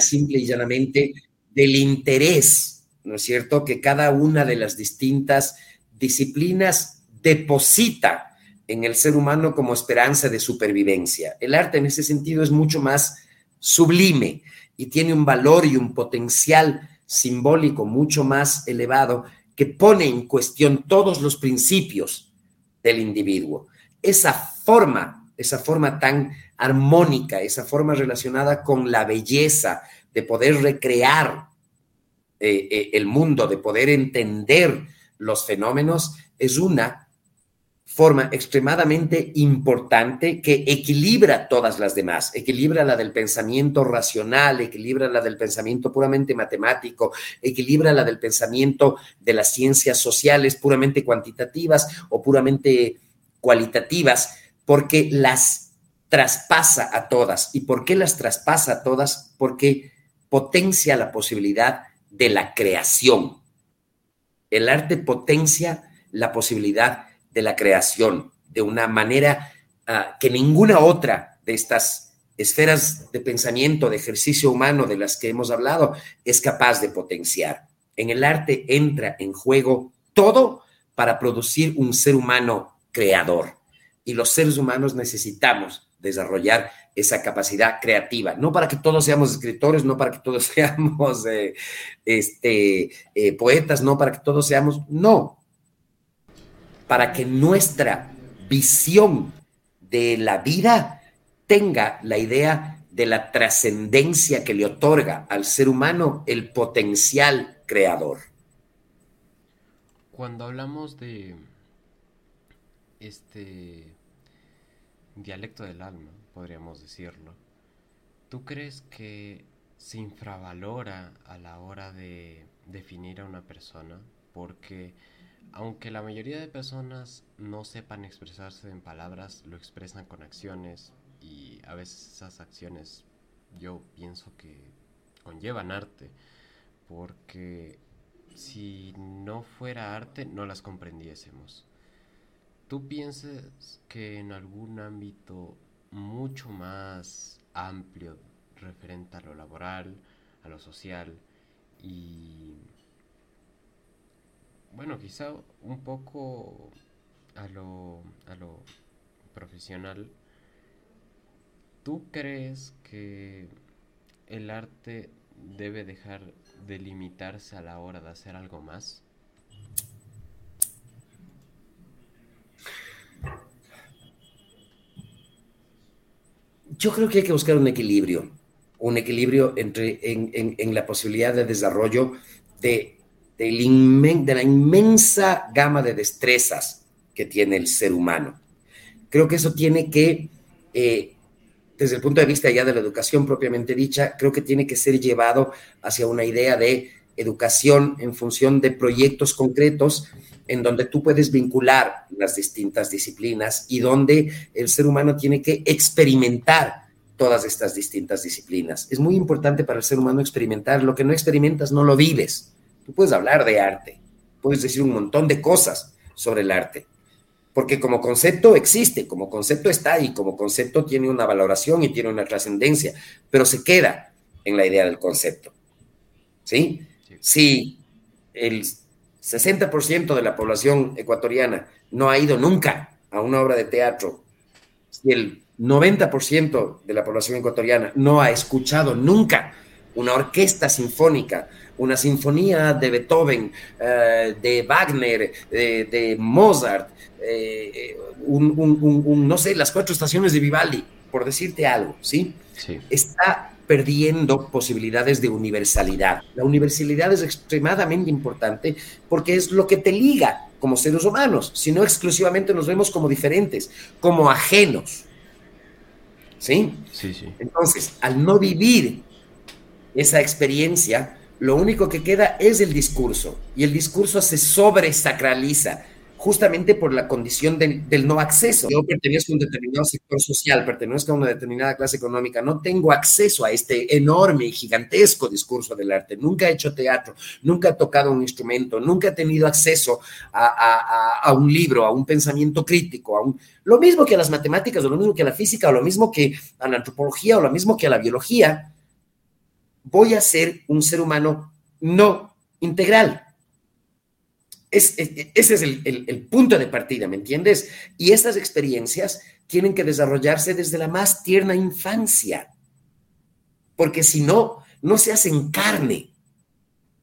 simple y llanamente del interés, ¿no es cierto?, que cada una de las distintas disciplinas deposita en el ser humano como esperanza de supervivencia. El arte en ese sentido es mucho más sublime y tiene un valor y un potencial simbólico mucho más elevado que pone en cuestión todos los principios del individuo. Esa forma, esa forma tan armónica, esa forma relacionada con la belleza de poder recrear eh, eh, el mundo, de poder entender los fenómenos, es una forma extremadamente importante que equilibra todas las demás, equilibra la del pensamiento racional, equilibra la del pensamiento puramente matemático, equilibra la del pensamiento de las ciencias sociales puramente cuantitativas o puramente cualitativas, porque las traspasa a todas. ¿Y por qué las traspasa a todas? Porque potencia la posibilidad de la creación. El arte potencia la posibilidad de la creación de una manera ah, que ninguna otra de estas esferas de pensamiento, de ejercicio humano de las que hemos hablado, es capaz de potenciar. En el arte entra en juego todo para producir un ser humano creador. Y los seres humanos necesitamos desarrollar esa capacidad creativa, no para que todos seamos escritores, no para que todos <laughs> seamos eh, este, eh, poetas, no para que todos seamos, no, para que nuestra visión de la vida tenga la idea de la trascendencia que le otorga al ser humano el potencial creador. Cuando hablamos de este dialecto del alma, podríamos decirlo, ¿tú crees que se infravalora a la hora de definir a una persona? porque aunque la mayoría de personas no sepan expresarse en palabras, lo expresan con acciones y a veces esas acciones yo pienso que conllevan arte, porque si no fuera arte no las comprendiésemos. ¿Tú piensas que en algún ámbito mucho más amplio referente a lo laboral, a lo social y bueno, quizá un poco a lo, a lo profesional, ¿tú crees que el arte debe dejar de limitarse a la hora de hacer algo más? Yo creo que hay que buscar un equilibrio, un equilibrio entre, en, la posibilidad de desarrollo de, de, la inmensa gama de destrezas que tiene el ser humano. Creo que eso tiene que, eh, desde el punto de vista ya de la educación propiamente dicha, creo que tiene que ser llevado hacia una idea de educación en función de proyectos concretos en donde tú puedes vincular las distintas disciplinas y donde el ser humano tiene que experimentar todas estas distintas disciplinas. Es muy importante para el ser humano experimentar. Lo que no experimentas no lo vives. Tú puedes hablar de arte, puedes decir un montón de cosas sobre el arte, porque como concepto existe, como concepto está ahí, como concepto tiene una valoración y tiene una trascendencia, pero se queda en la idea del concepto. ¿Sí? Si el 60% de la población ecuatoriana no ha ido nunca a una obra de teatro, si el 90% de la población ecuatoriana no ha escuchado nunca una orquesta sinfónica, una sinfonía de Beethoven, eh, de Wagner, de, Mozart, eh, un, no sé, las cuatro estaciones de Vivaldi, por decirte algo, ¿sí? sí. Está perdiendo posibilidades de universalidad. La universalidad es extremadamente importante porque es lo que te liga como seres humanos, si no exclusivamente nos vemos como diferentes, como ajenos. ¿Sí? Sí, sí. Entonces, al no vivir esa experiencia, lo único que queda es el discurso y el discurso se sobresacraliza justamente por la condición del no acceso. Yo pertenezco a un determinado sector social, pertenezco a una determinada clase económica, no tengo acceso a este enorme y gigantesco discurso del arte. Nunca he hecho teatro, nunca he tocado un instrumento, nunca he tenido acceso a, un libro, a un pensamiento crítico, a un, lo mismo que a las matemáticas, o lo mismo que a la física, o lo mismo que a la antropología, o lo mismo que a la biología. Voy a ser un ser humano no integral ese es el, punto de partida, ¿me entiendes? Y estas experiencias tienen que desarrollarse desde la más tierna infancia, porque si no, no se hacen carne.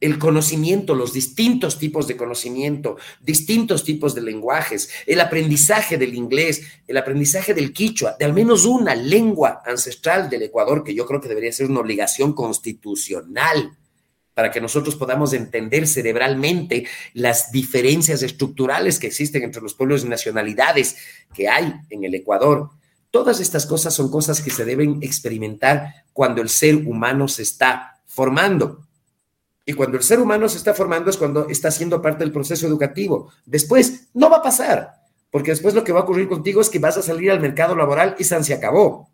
El conocimiento, los distintos tipos de conocimiento, distintos tipos de lenguajes, el aprendizaje del inglés, el aprendizaje del quichua, de al menos una lengua ancestral del Ecuador, que yo creo que debería ser una obligación constitucional para que nosotros podamos entender cerebralmente las diferencias estructurales que existen entre los pueblos y nacionalidades que hay en el Ecuador. Todas estas cosas son cosas que se deben experimentar cuando el ser humano se está formando. Y cuando el ser humano se está formando es cuando está siendo parte del proceso educativo. Después no va a pasar, porque después lo que va a ocurrir contigo es que vas a salir al mercado laboral y se acabó.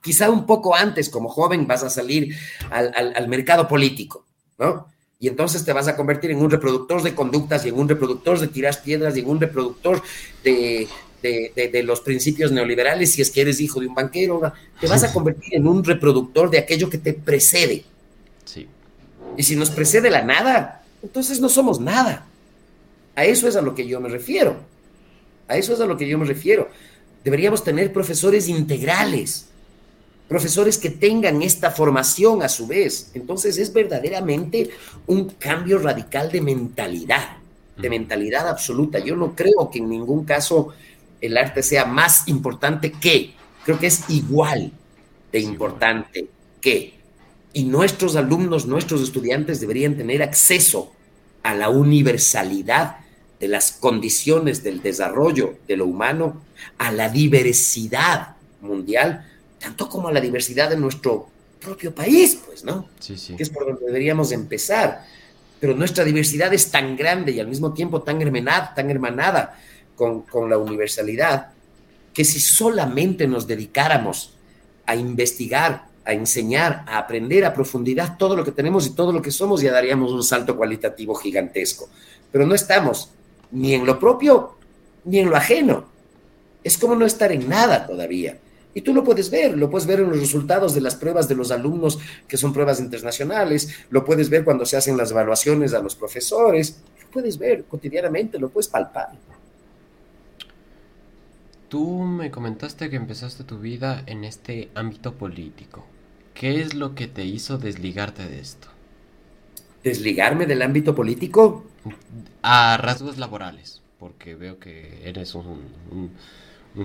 Quizá un poco antes, como joven, vas a salir al, al mercado político ¿no? Y entonces te vas a convertir en un reproductor de conductas y en un reproductor de tiras piedras y en un reproductor de, los principios neoliberales, si es que eres hijo de un banquero, te vas a convertir en un reproductor de aquello que te precede. Sí. Y si nos precede la nada, entonces no somos nada. A eso es a lo que yo me refiero. A eso es a lo que yo me refiero. Deberíamos tener profesores integrales profesores que tengan esta formación a su vez. Entonces es verdaderamente un cambio radical de mentalidad, de mentalidad absoluta. Yo no creo que en ningún caso el arte sea más importante que, creo que es igual de importante que. Y nuestros alumnos, nuestros estudiantes deberían tener acceso a la universalidad de las condiciones del desarrollo de lo humano, a la diversidad mundial, tanto como a la diversidad de nuestro propio país, pues, ¿no? Sí, sí. Que es por donde deberíamos empezar. pero nuestra diversidad es tan grande y al mismo tiempo tan hermanada, tan hermanada con, con la universalidad, que si solamente nos dedicáramos a investigar, a enseñar, a aprender a profundidad todo lo que tenemos y todo lo que somos, ya daríamos un salto cualitativo gigantesco. Pero no estamos ni en lo propio ni en lo ajeno. Es como no estar en nada todavía. Y tú lo puedes ver, lo puedes ver en los resultados de las pruebas de los alumnos, que son pruebas internacionales, lo puedes ver cuando se hacen las evaluaciones a los profesores, lo puedes ver cotidianamente, lo puedes palpar. Tú me comentaste que empezaste tu vida en este ámbito político. ¿Qué es lo que te hizo desligarte de esto? ¿Desligarme del ámbito político? A rasgos laborales, porque veo que eres un un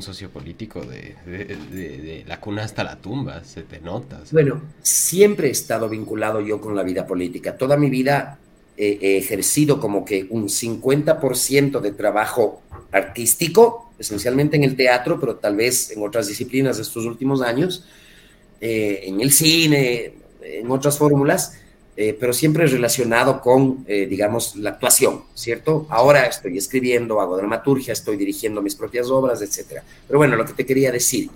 sociopolítico de, de, la cuna hasta la tumba, se te nota. Bueno, siempre he estado vinculado yo con la vida política. Toda mi vida he ejercido como que un 50% de trabajo artístico, esencialmente en el teatro, pero tal vez en otras disciplinas de estos últimos años, eh, en el cine, en otras fórmulas, eh, pero siempre relacionado con, eh, digamos, la actuación, ¿cierto? Ahora estoy escribiendo, hago dramaturgia, estoy dirigiendo mis propias obras, etc. Pero bueno, lo que te quería decir,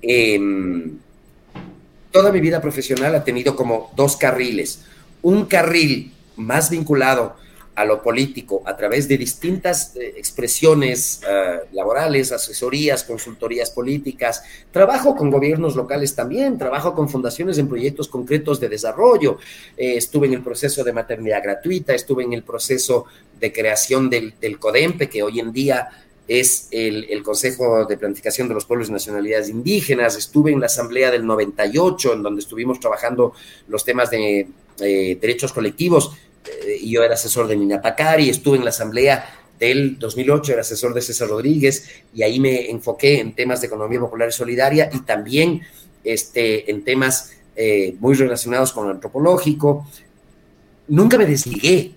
em, toda mi vida profesional ha tenido como dos carriles. Un carril más vinculado a lo político a través de distintas eh, expresiones eh, laborales, asesorías, consultorías políticas. Trabajo con gobiernos locales también, trabajo con fundaciones en proyectos concretos de desarrollo. Eh, estuve en el proceso de maternidad gratuita, estuve en el proceso de creación del, CODEMPE, que hoy en día es el, el, Consejo de Planificación de los Pueblos y Nacionalidades Indígenas. Estuve en la Asamblea del 98, en donde estuvimos trabajando los temas de derechos colectivos yo era asesor de Nina Pacari, estuve en la asamblea del 2008, era asesor de César Rodríguez y ahí me enfoqué en temas de economía popular y solidaria y también este, en temas eh, muy relacionados con lo antropológico. Nunca me desligué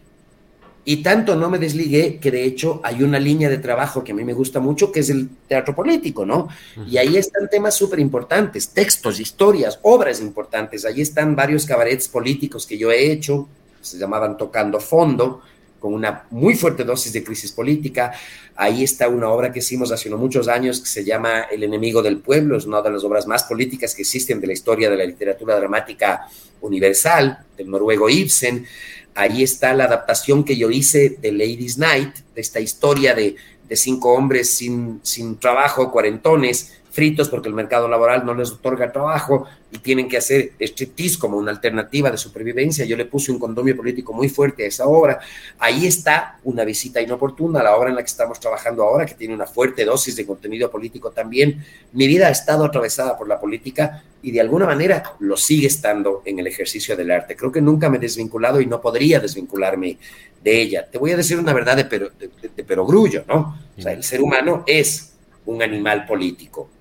y tanto no me desligué que de hecho hay una línea de trabajo que a mí me gusta mucho que es el teatro político, ¿no? Y ahí están temas súper importantes, textos, historias, obras importantes. Ahí están varios cabarets políticos que yo he hecho, se llamaban Tocando Fondo, con una muy fuerte dosis de crisis política. Ahí está una obra que hicimos hace unos muchos años que se llama El enemigo del pueblo, es una de las obras más políticas que existen de la historia de la literatura dramática universal, del noruego Ibsen. Ahí está la adaptación que yo hice de Ladies Night, de esta historia de, de cinco hombres sin, sin trabajo, cuarentones, fritos porque el mercado laboral no les otorga trabajo y tienen que hacer striptease como una alternativa de supervivencia. Yo le puse un condomio político muy fuerte a esa obra. Ahí está una visita inoportuna, la obra en la que estamos trabajando ahora, que tiene una fuerte dosis de contenido político también. Mi vida ha estado atravesada por la política y de alguna manera lo sigue estando en el ejercicio del arte. Creo que nunca me he desvinculado y no podría desvincularme de ella. Te voy a decir una verdad de, pero, de perogrullo, ¿no? O sea, el ser humano es un animal político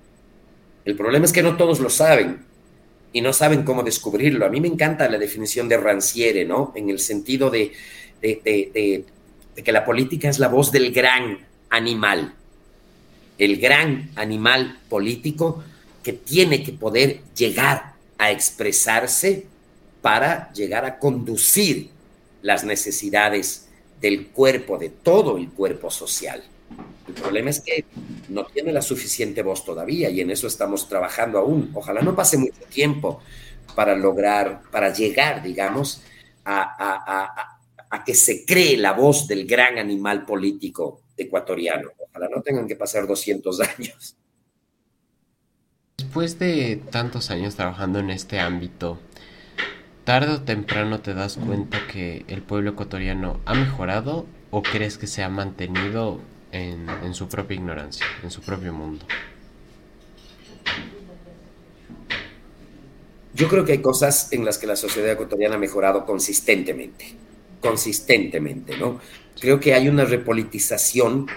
el problema es que no todos lo saben y no saben cómo descubrirlo. A mí me encanta la definición de Ranciere, ¿no? En el sentido de, de, que la política es la voz del gran animal, el gran animal político que tiene que poder llegar a expresarse para llegar a conducir las necesidades del cuerpo, de todo el cuerpo social. El problema es que no tiene la suficiente voz todavía y en eso estamos trabajando aún. Ojalá no pase mucho tiempo para lograr, para llegar, digamos, a, que se cree la voz del gran animal político ecuatoriano. Ojalá no tengan que pasar 200 <laughs> años. Después de tantos años trabajando en este ámbito, tarde o temprano te das cuenta que el pueblo ecuatoriano ha mejorado o crees que se ha mantenido en, su propia ignorancia, en su propio mundo. Yo creo que hay cosas en las que la sociedad ecuatoriana ha mejorado consistentemente, consistentemente, ¿no? Creo que hay una repolitización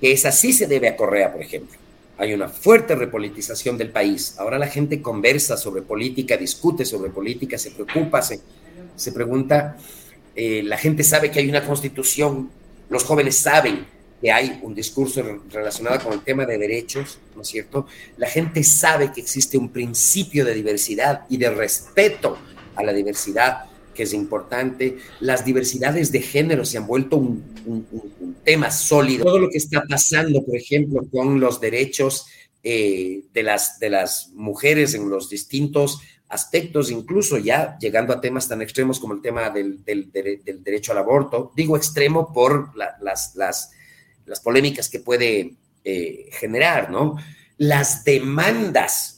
que es así se debe a Correa, por ejemplo. Hay una fuerte repolitización del país. Ahora la gente conversa sobre política, discute sobre política, se preocupa, se, se pregunta. Eh, la gente sabe que hay una constitución, los jóvenes saben que hay un discurso relacionado con el tema de derechos, ¿no es cierto? La gente sabe que existe un principio de diversidad y de respeto a la diversidad que es importante. Las diversidades de género se han vuelto un, tema sólido. Todo lo que está pasando, por ejemplo, con los derechos eh, de, las, de las mujeres en los distintos aspectos, incluso ya llegando a temas tan extremos como el tema del, derecho al aborto. Digo extremo por las, las, las, polémicas que puede eh, generar, ¿no? Las demandas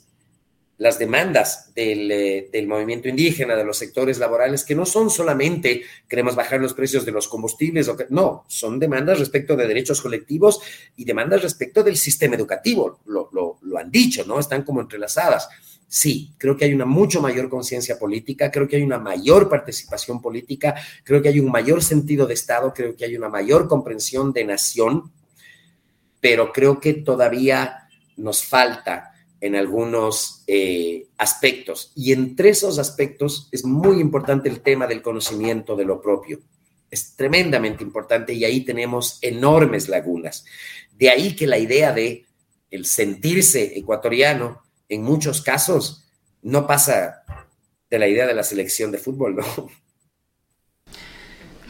las demandas eh, del, movimiento indígena, de los sectores laborales, que no son solamente queremos bajar los precios de los combustibles, o no, son demandas respecto de derechos colectivos y demandas respecto del sistema educativo, lo, lo han dicho, ¿no? Están como entrelazadas. Sí, creo que hay una mucho mayor conciencia política, creo que hay una mayor participación política, creo que hay un mayor sentido de Estado, creo que hay una mayor comprensión de nación, pero creo que todavía nos falta en algunos eh, aspectos. Y entre esos aspectos es muy importante el tema del conocimiento de lo propio. Es tremendamente importante y ahí tenemos enormes lagunas. De ahí que la idea de el sentirse ecuatoriano en muchos casos no pasa de la idea de la selección de fútbol, ¿no?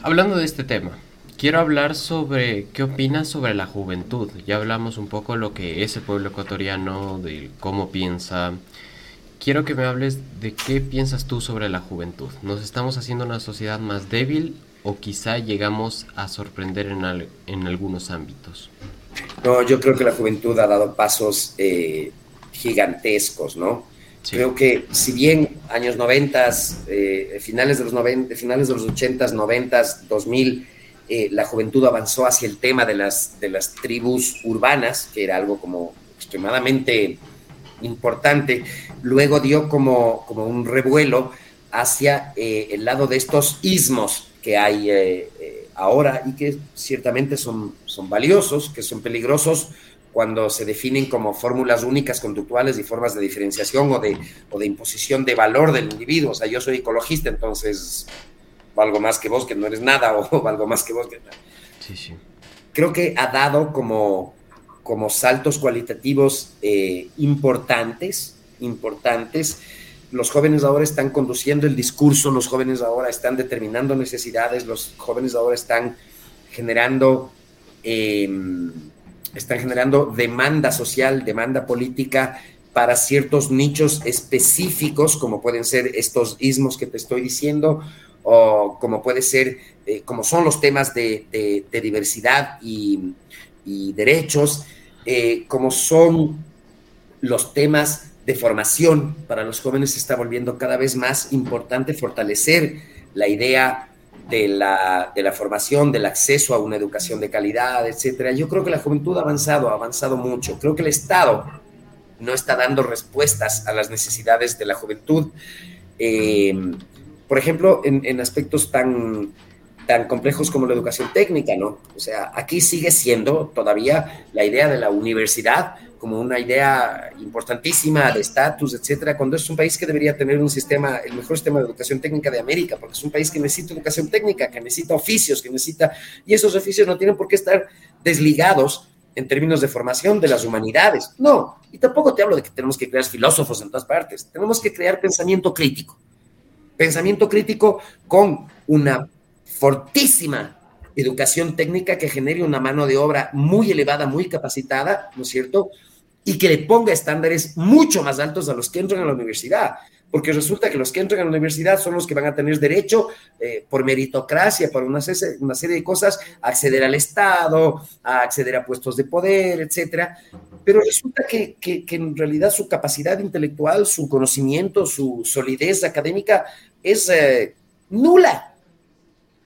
Hablando de este tema, Quiero hablar sobre qué opinas sobre la juventud. Ya hablamos un poco lo que es el pueblo ecuatoriano, de cómo piensa. Quiero que me hables de qué piensas tú sobre la juventud. ¿Nos estamos haciendo una sociedad más débil o quizá llegamos a sorprender en, en algunos ámbitos? No, yo creo que la juventud ha dado pasos eh, gigantescos, ¿no? Creo que si bien años 90, eh, finales de los 90, finales de los 80, 90, 2000 eh, la juventud avanzó hacia el tema de las, de las tribus urbanas, que era algo como extremadamente importante, luego dio como, como un revuelo hacia eh, el lado de estos ismos que hay eh, ahora y que ciertamente son, son valiosos, que son peligrosos cuando se definen como fórmulas únicas conductuales y formas de diferenciación o de, o de imposición de valor del individuo. O sea, yo soy ecologista, entonces valgo más que vos, que no eres nada, <laughs> o valgo más que vos, que sí, sí. Creo que ha dado como, como saltos cualitativos eh, importantes, importantes. Los jóvenes ahora están conduciendo el discurso, los jóvenes ahora están determinando necesidades, los jóvenes ahora están generando, em, están generando demanda social, demanda política para ciertos nichos específicos, como pueden ser estos ismos que te estoy diciendo, o como puede ser, eh, como son los temas de, diversidad y, derechos, eh, como son los temas de formación. Para los jóvenes, está volviendo cada vez más importante fortalecer la idea de la, de la, formación, del acceso a una educación de calidad, etcétera. Yo creo que la juventud ha avanzado, ha avanzado mucho. Creo que el Estado no está dando respuestas a las necesidades de la juventud. Eh, por ejemplo, en, aspectos tan, tan complejos como la educación técnica, ¿no? O sea, aquí sigue siendo todavía la idea de la universidad como una idea importantísima de estatus, etcétera, cuando es un país que debería tener un sistema, el mejor sistema de educación técnica de América, porque es un país que necesita educación técnica, que necesita oficios, que necesita, y esos oficios no tienen por qué estar desligados en términos de formación de las humanidades. No, y tampoco te hablo de que tenemos que crear filósofos en todas partes, tenemos que crear pensamiento crítico pensamiento crítico con una fortísima educación técnica que genere una mano de obra muy elevada, muy capacitada, ¿no es cierto? Y que le ponga estándares mucho más altos a los que entran a la universidad porque resulta que los que entran a la universidad son los que van a tener derecho, eh, por meritocracia, por una, una, serie de cosas, a acceder al Estado, a acceder a puestos de poder, etcétera. Pero resulta que, en realidad su capacidad intelectual, su conocimiento, su solidez académica es eh, nula,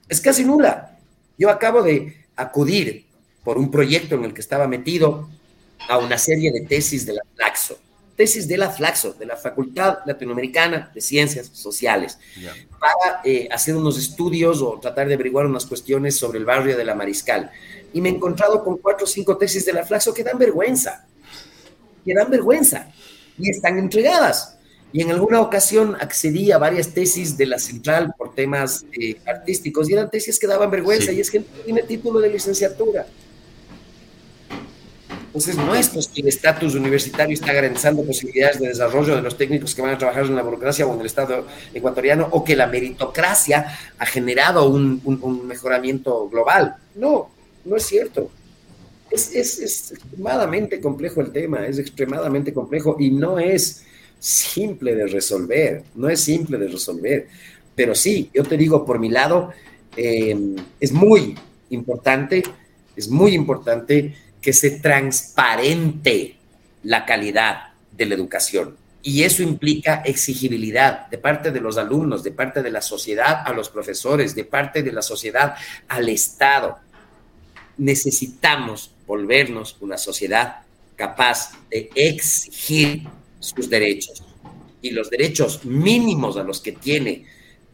es casi nula. Yo acabo de acudir por un proyecto en el que estaba metido a una serie de tesis de la Flaxo tesis de la Flaxo, de la Facultad Latinoamericana de Ciencias Sociales, para eh, hacer unos estudios o tratar de averiguar unas cuestiones sobre el barrio de la Mariscal. Y me he encontrado con cuatro o cinco tesis de la Flaxo que dan vergüenza, que dan vergüenza, y están entregadas. Y en alguna ocasión accedí a varias tesis de la Central por temas eh, artísticos, y eran tesis que daban vergüenza, y es que no tiene título de licenciatura. Entonces, no es que el estatus universitario está garantizando posibilidades de desarrollo de los técnicos que van a trabajar en la burocracia o en el Estado ecuatoriano, o que la meritocracia ha generado un, mejoramiento global. No, no es cierto. Es, es, extremadamente complejo el tema, es extremadamente complejo y no es simple de resolver, no es simple de resolver. Pero sí, yo te digo, por mi lado, eh, es muy importante, es muy importante que se transparente la calidad de la educación. Y eso implica exigibilidad de parte de los alumnos, de parte de la sociedad a los profesores, de parte de la sociedad al Estado. Necesitamos volvernos una sociedad capaz de exigir sus derechos. Y los derechos mínimos a los que tiene,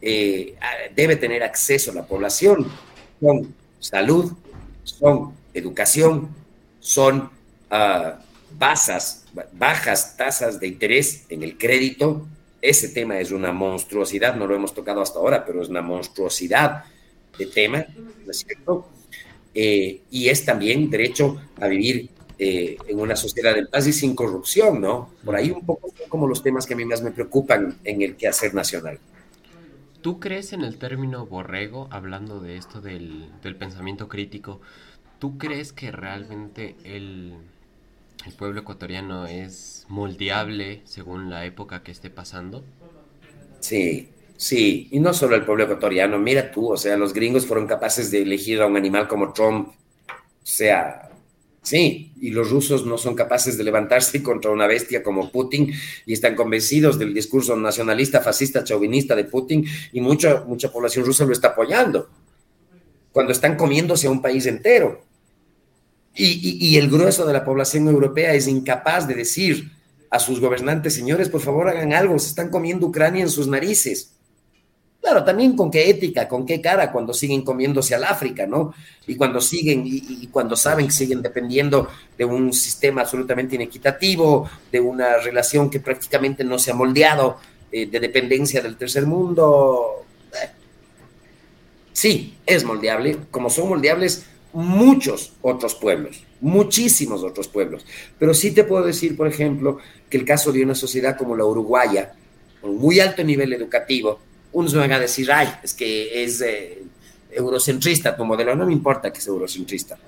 eh, debe tener acceso la población son salud, son educación, son uh, bajas, bajas tasas de interés en el crédito. Ese tema es una monstruosidad, no lo hemos tocado hasta ahora, pero es una monstruosidad de tema, ¿no es cierto? Eh, y es también derecho a vivir eh, en una sociedad de paz y sin corrupción, ¿no? Por ahí un poco como los temas que a mí más me preocupan en el quehacer nacional. ¿Tú crees en el término borrego, hablando de esto del, del pensamiento crítico? ¿Tú crees que realmente el, pueblo ecuatoriano es moldeable según la época que esté pasando? Sí, sí, y no solo el pueblo ecuatoriano, mira tú, o sea, los gringos fueron capaces de elegir a un animal como Trump, o sea, sí, y los rusos no son capaces de levantarse <laughs> contra una bestia como Putin y están convencidos del discurso nacionalista, fascista, chauvinista de Putin y mucha, mucha población rusa lo está apoyando, cuando están comiéndose a un país entero. Y, el grueso de la población europea es incapaz de decir a sus gobernantes, señores, por favor hagan algo, se están comiendo Ucrania en sus narices. Claro, también con qué ética, con qué cara cuando siguen comiéndose al África, ¿no? Y cuando siguen y, cuando saben que siguen dependiendo de un sistema absolutamente inequitativo, de una relación que prácticamente no se ha moldeado, eh, de dependencia del tercer mundo. Eh, sí, es moldeable, como son moldeables muchos otros pueblos, muchísimos otros pueblos. Pero sí te puedo decir, por ejemplo, que el caso de una sociedad como la uruguaya, con muy alto nivel educativo, unos me van a decir, ay, es que es eh, eurocentrista tu modelo, no me importa que sea eurocentrista.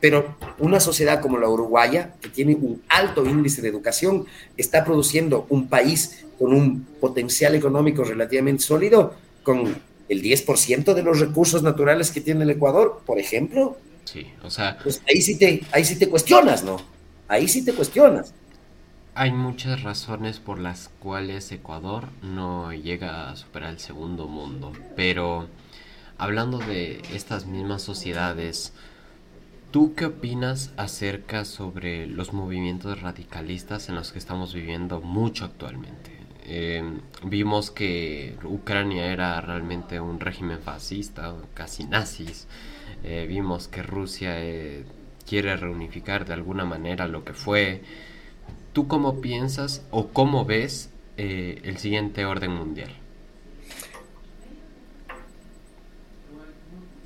Pero una sociedad como la uruguaya, que tiene un alto índice de educación, está produciendo un país con un potencial económico relativamente sólido, con el 10% de los recursos naturales que tiene el Ecuador, por ejemplo. Sí, o sea... Pues ahí sí te, ahí sí te cuestionas, ¿no? Ahí sí te cuestionas. Hay muchas razones por las cuales Ecuador no llega a superar el segundo mundo, pero hablando de estas mismas sociedades, ¿tú qué opinas acerca sobre los movimientos radicalistas en los que estamos viviendo mucho actualmente? Em, vimos que Ucrania era realmente un régimen fascista, casi nazis. Eh, vimos que Rusia eh, quiere reunificar de alguna manera lo que fue. ¿Tú cómo piensas o cómo ves eh, el siguiente orden mundial?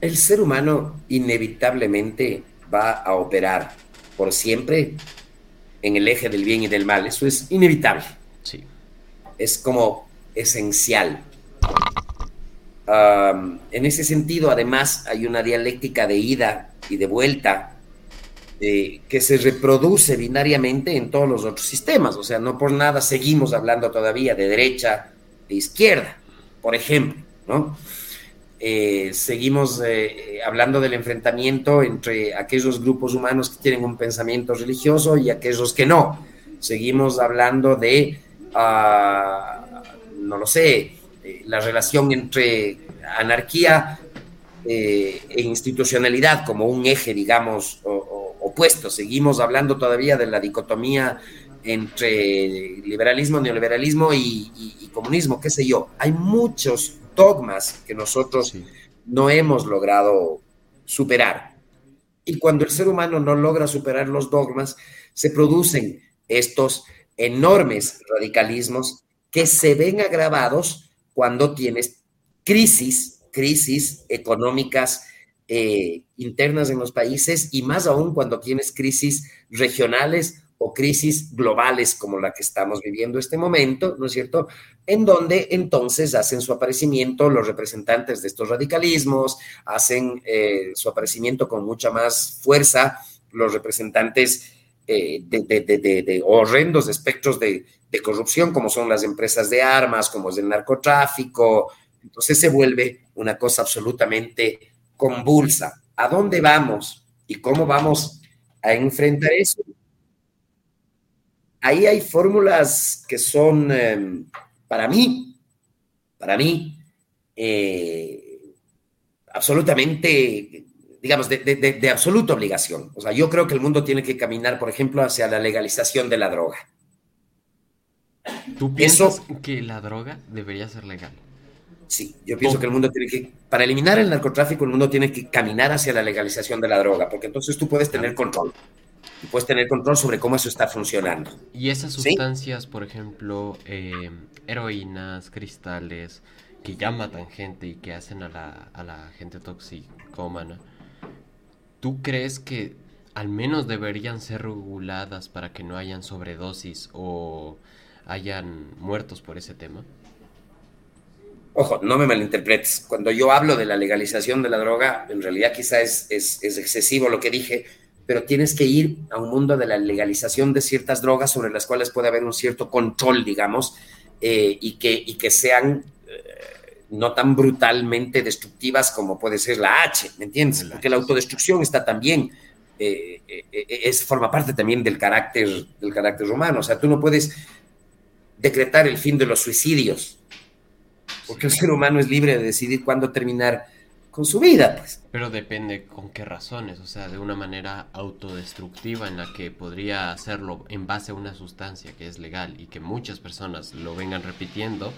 El ser humano inevitablemente va a operar por siempre en el eje del bien y del mal. Eso es inevitable. Sí es como esencial. en ese sentido, además, hay una dialéctica de ida y de vuelta eh, que se reproduce binariamente en todos los otros sistemas. O sea, no por nada seguimos hablando todavía de derecha e izquierda, por ejemplo, ¿no? Eh, seguimos eh, hablando del enfrentamiento entre aquellos grupos humanos que tienen un pensamiento religioso y aquellos que no. Seguimos hablando de no lo sé, la relación entre anarquía e institucionalidad como un eje, digamos, opuesto. Seguimos hablando todavía de la dicotomía entre liberalismo, neoliberalismo y, comunismo, qué sé yo. Hay muchos dogmas que nosotros no hemos logrado superar. Y cuando el ser humano no logra superar los dogmas, se producen estos enormes radicalismos que se ven agravados cuando tienes crisis, crisis económicas eh, internas en los países y más aún cuando tienes crisis regionales o crisis globales como la que estamos viviendo este momento, ¿no es cierto? En donde entonces hacen su aparecimiento los representantes de estos radicalismos, hacen eh, su aparecimiento con mucha más fuerza los representantes eh, de, horrendos espectros de, corrupción, como son las empresas de armas, como es el narcotráfico. Entonces se vuelve una cosa absolutamente convulsa. ¿A dónde vamos y cómo vamos a enfrentar eso? Ahí hay fórmulas que son, em, para mí, para mí, eh, absolutamente digamos, de, de, absoluta obligación. O sea, yo creo que el mundo tiene que caminar, por ejemplo, hacia la legalización de la droga. ¿Tú piensas que la droga debería ser legal? Sí, yo pienso que el mundo tiene que, para eliminar el narcotráfico, el mundo tiene que caminar hacia la legalización de la droga, porque entonces tú puedes tener control. Y puedes tener control sobre cómo eso está funcionando. Y esas sustancias, por ejemplo, eh, heroínas, cristales, que ya matan gente y que hacen a la, a la gente toxicómana, ¿Tú crees que al menos deberían ser reguladas para que no hayan sobredosis o hayan muertos por ese tema? Ojo, no me malinterpretes. Cuando yo hablo de la legalización de la droga, en realidad quizá es, es, excesivo lo que dije, pero tienes que ir a un mundo de la legalización de ciertas drogas sobre las cuales puede haber un cierto control, digamos, eh, y, que, y que sean no tan brutalmente destructivas como puede ser la H, ¿me entiendes? Porque la autodestrucción está también, eh, eh, eh, es, forma parte también del carácter, del carácter humano. O sea, tú no puedes decretar el fin de los suicidios, porque el ser humano es libre de decidir cuándo terminar con su vida. Pues. Pero depende con qué razones, o sea, de una manera autodestructiva en la que podría hacerlo en base a una sustancia que es legal y que muchas personas lo vengan repitiendo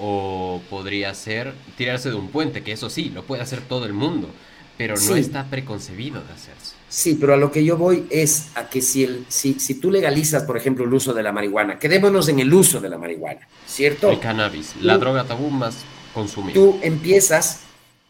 o podría ser tirarse de un puente, que eso sí, lo puede hacer todo el mundo, pero no está preconcebido de hacerse. Sí, pero a lo que yo voy es a que si, el, si, si tú legalizas, por ejemplo, el uso de la marihuana, quedémonos en el uso de la marihuana, ¿cierto? El cannabis, la droga tabú más consumida. Tú empiezas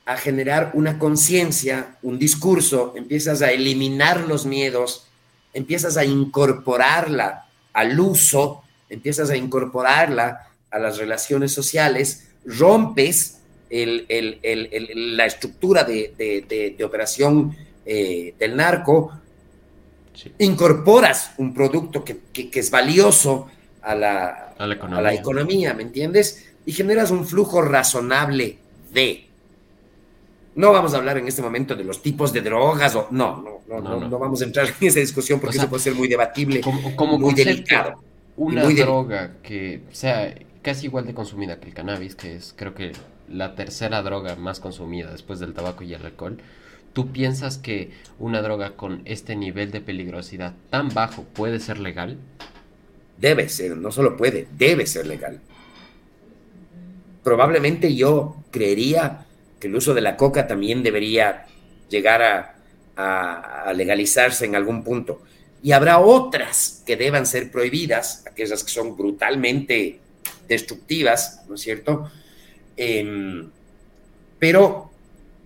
a generar una conciencia, un discurso, empiezas a eliminar los miedos, empiezas a incorporarla al uso, empiezas a incorporarla a las relaciones sociales, rompes la estructura de, operación eh, del narco, incorporas un producto que, es valioso a la, a la, economía, ¿me entiendes? Y generas un flujo razonable de... No vamos a hablar en este momento de los tipos de drogas o no, no, no, no, vamos a entrar en esa discusión porque eso puede ser muy debatible, como, muy delicado. Una droga que sea casi igual de consumida que el cannabis, que es creo que la tercera droga más consumida después del tabaco y el alcohol, ¿tú piensas que una droga con este nivel de peligrosidad tan bajo puede ser legal? Debe ser, no solo puede, debe ser legal. Probablemente yo creería que el uso de la coca también debería llegar a, legalizarse en algún punto. Y habrá otras que deban ser prohibidas, aquellas que son brutalmente destructivas, ¿no es cierto? Em, pero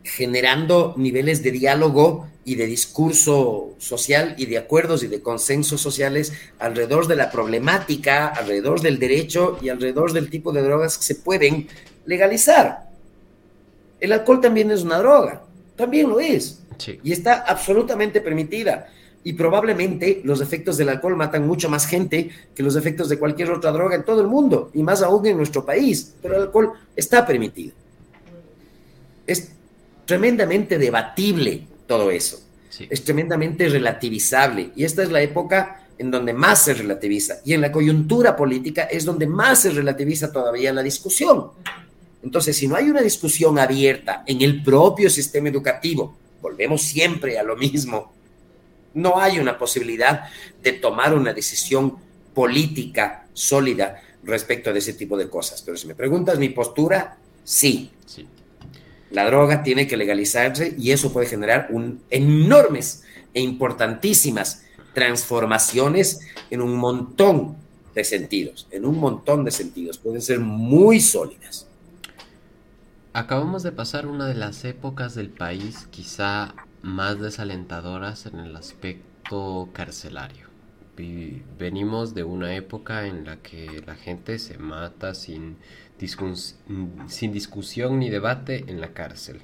generando niveles de diálogo y de discurso social y de acuerdos y de consensos sociales alrededor de la problemática, alrededor del derecho y alrededor del tipo de drogas que se pueden legalizar. El alcohol también es una droga, también lo es. Y está absolutamente permitida y probablemente los efectos del alcohol matan mucho más gente que los efectos de cualquier otra droga en todo el mundo y más aún en nuestro país, pero el alcohol está permitido. Es tremendamente debatible todo eso. Es tremendamente relativizable y esta es la época en donde más se relativiza y en la coyuntura política es donde más se relativiza todavía la discusión. Entonces, si no hay una discusión abierta en el propio sistema educativo, volvemos siempre a lo mismo, no hay una posibilidad de tomar una decisión política sólida respecto de ese tipo de cosas. Pero si me preguntas mi postura, sí. La droga tiene que legalizarse y eso puede generar un, enormes e importantísimas transformaciones en un montón de sentidos, en un montón de sentidos. Pueden ser muy sólidas. Acabamos de pasar una de las épocas del país quizá más desalentadoras en el aspecto carcelario. Venimos de una época en la que la gente se mata sin, discusión ni debate en la cárcel.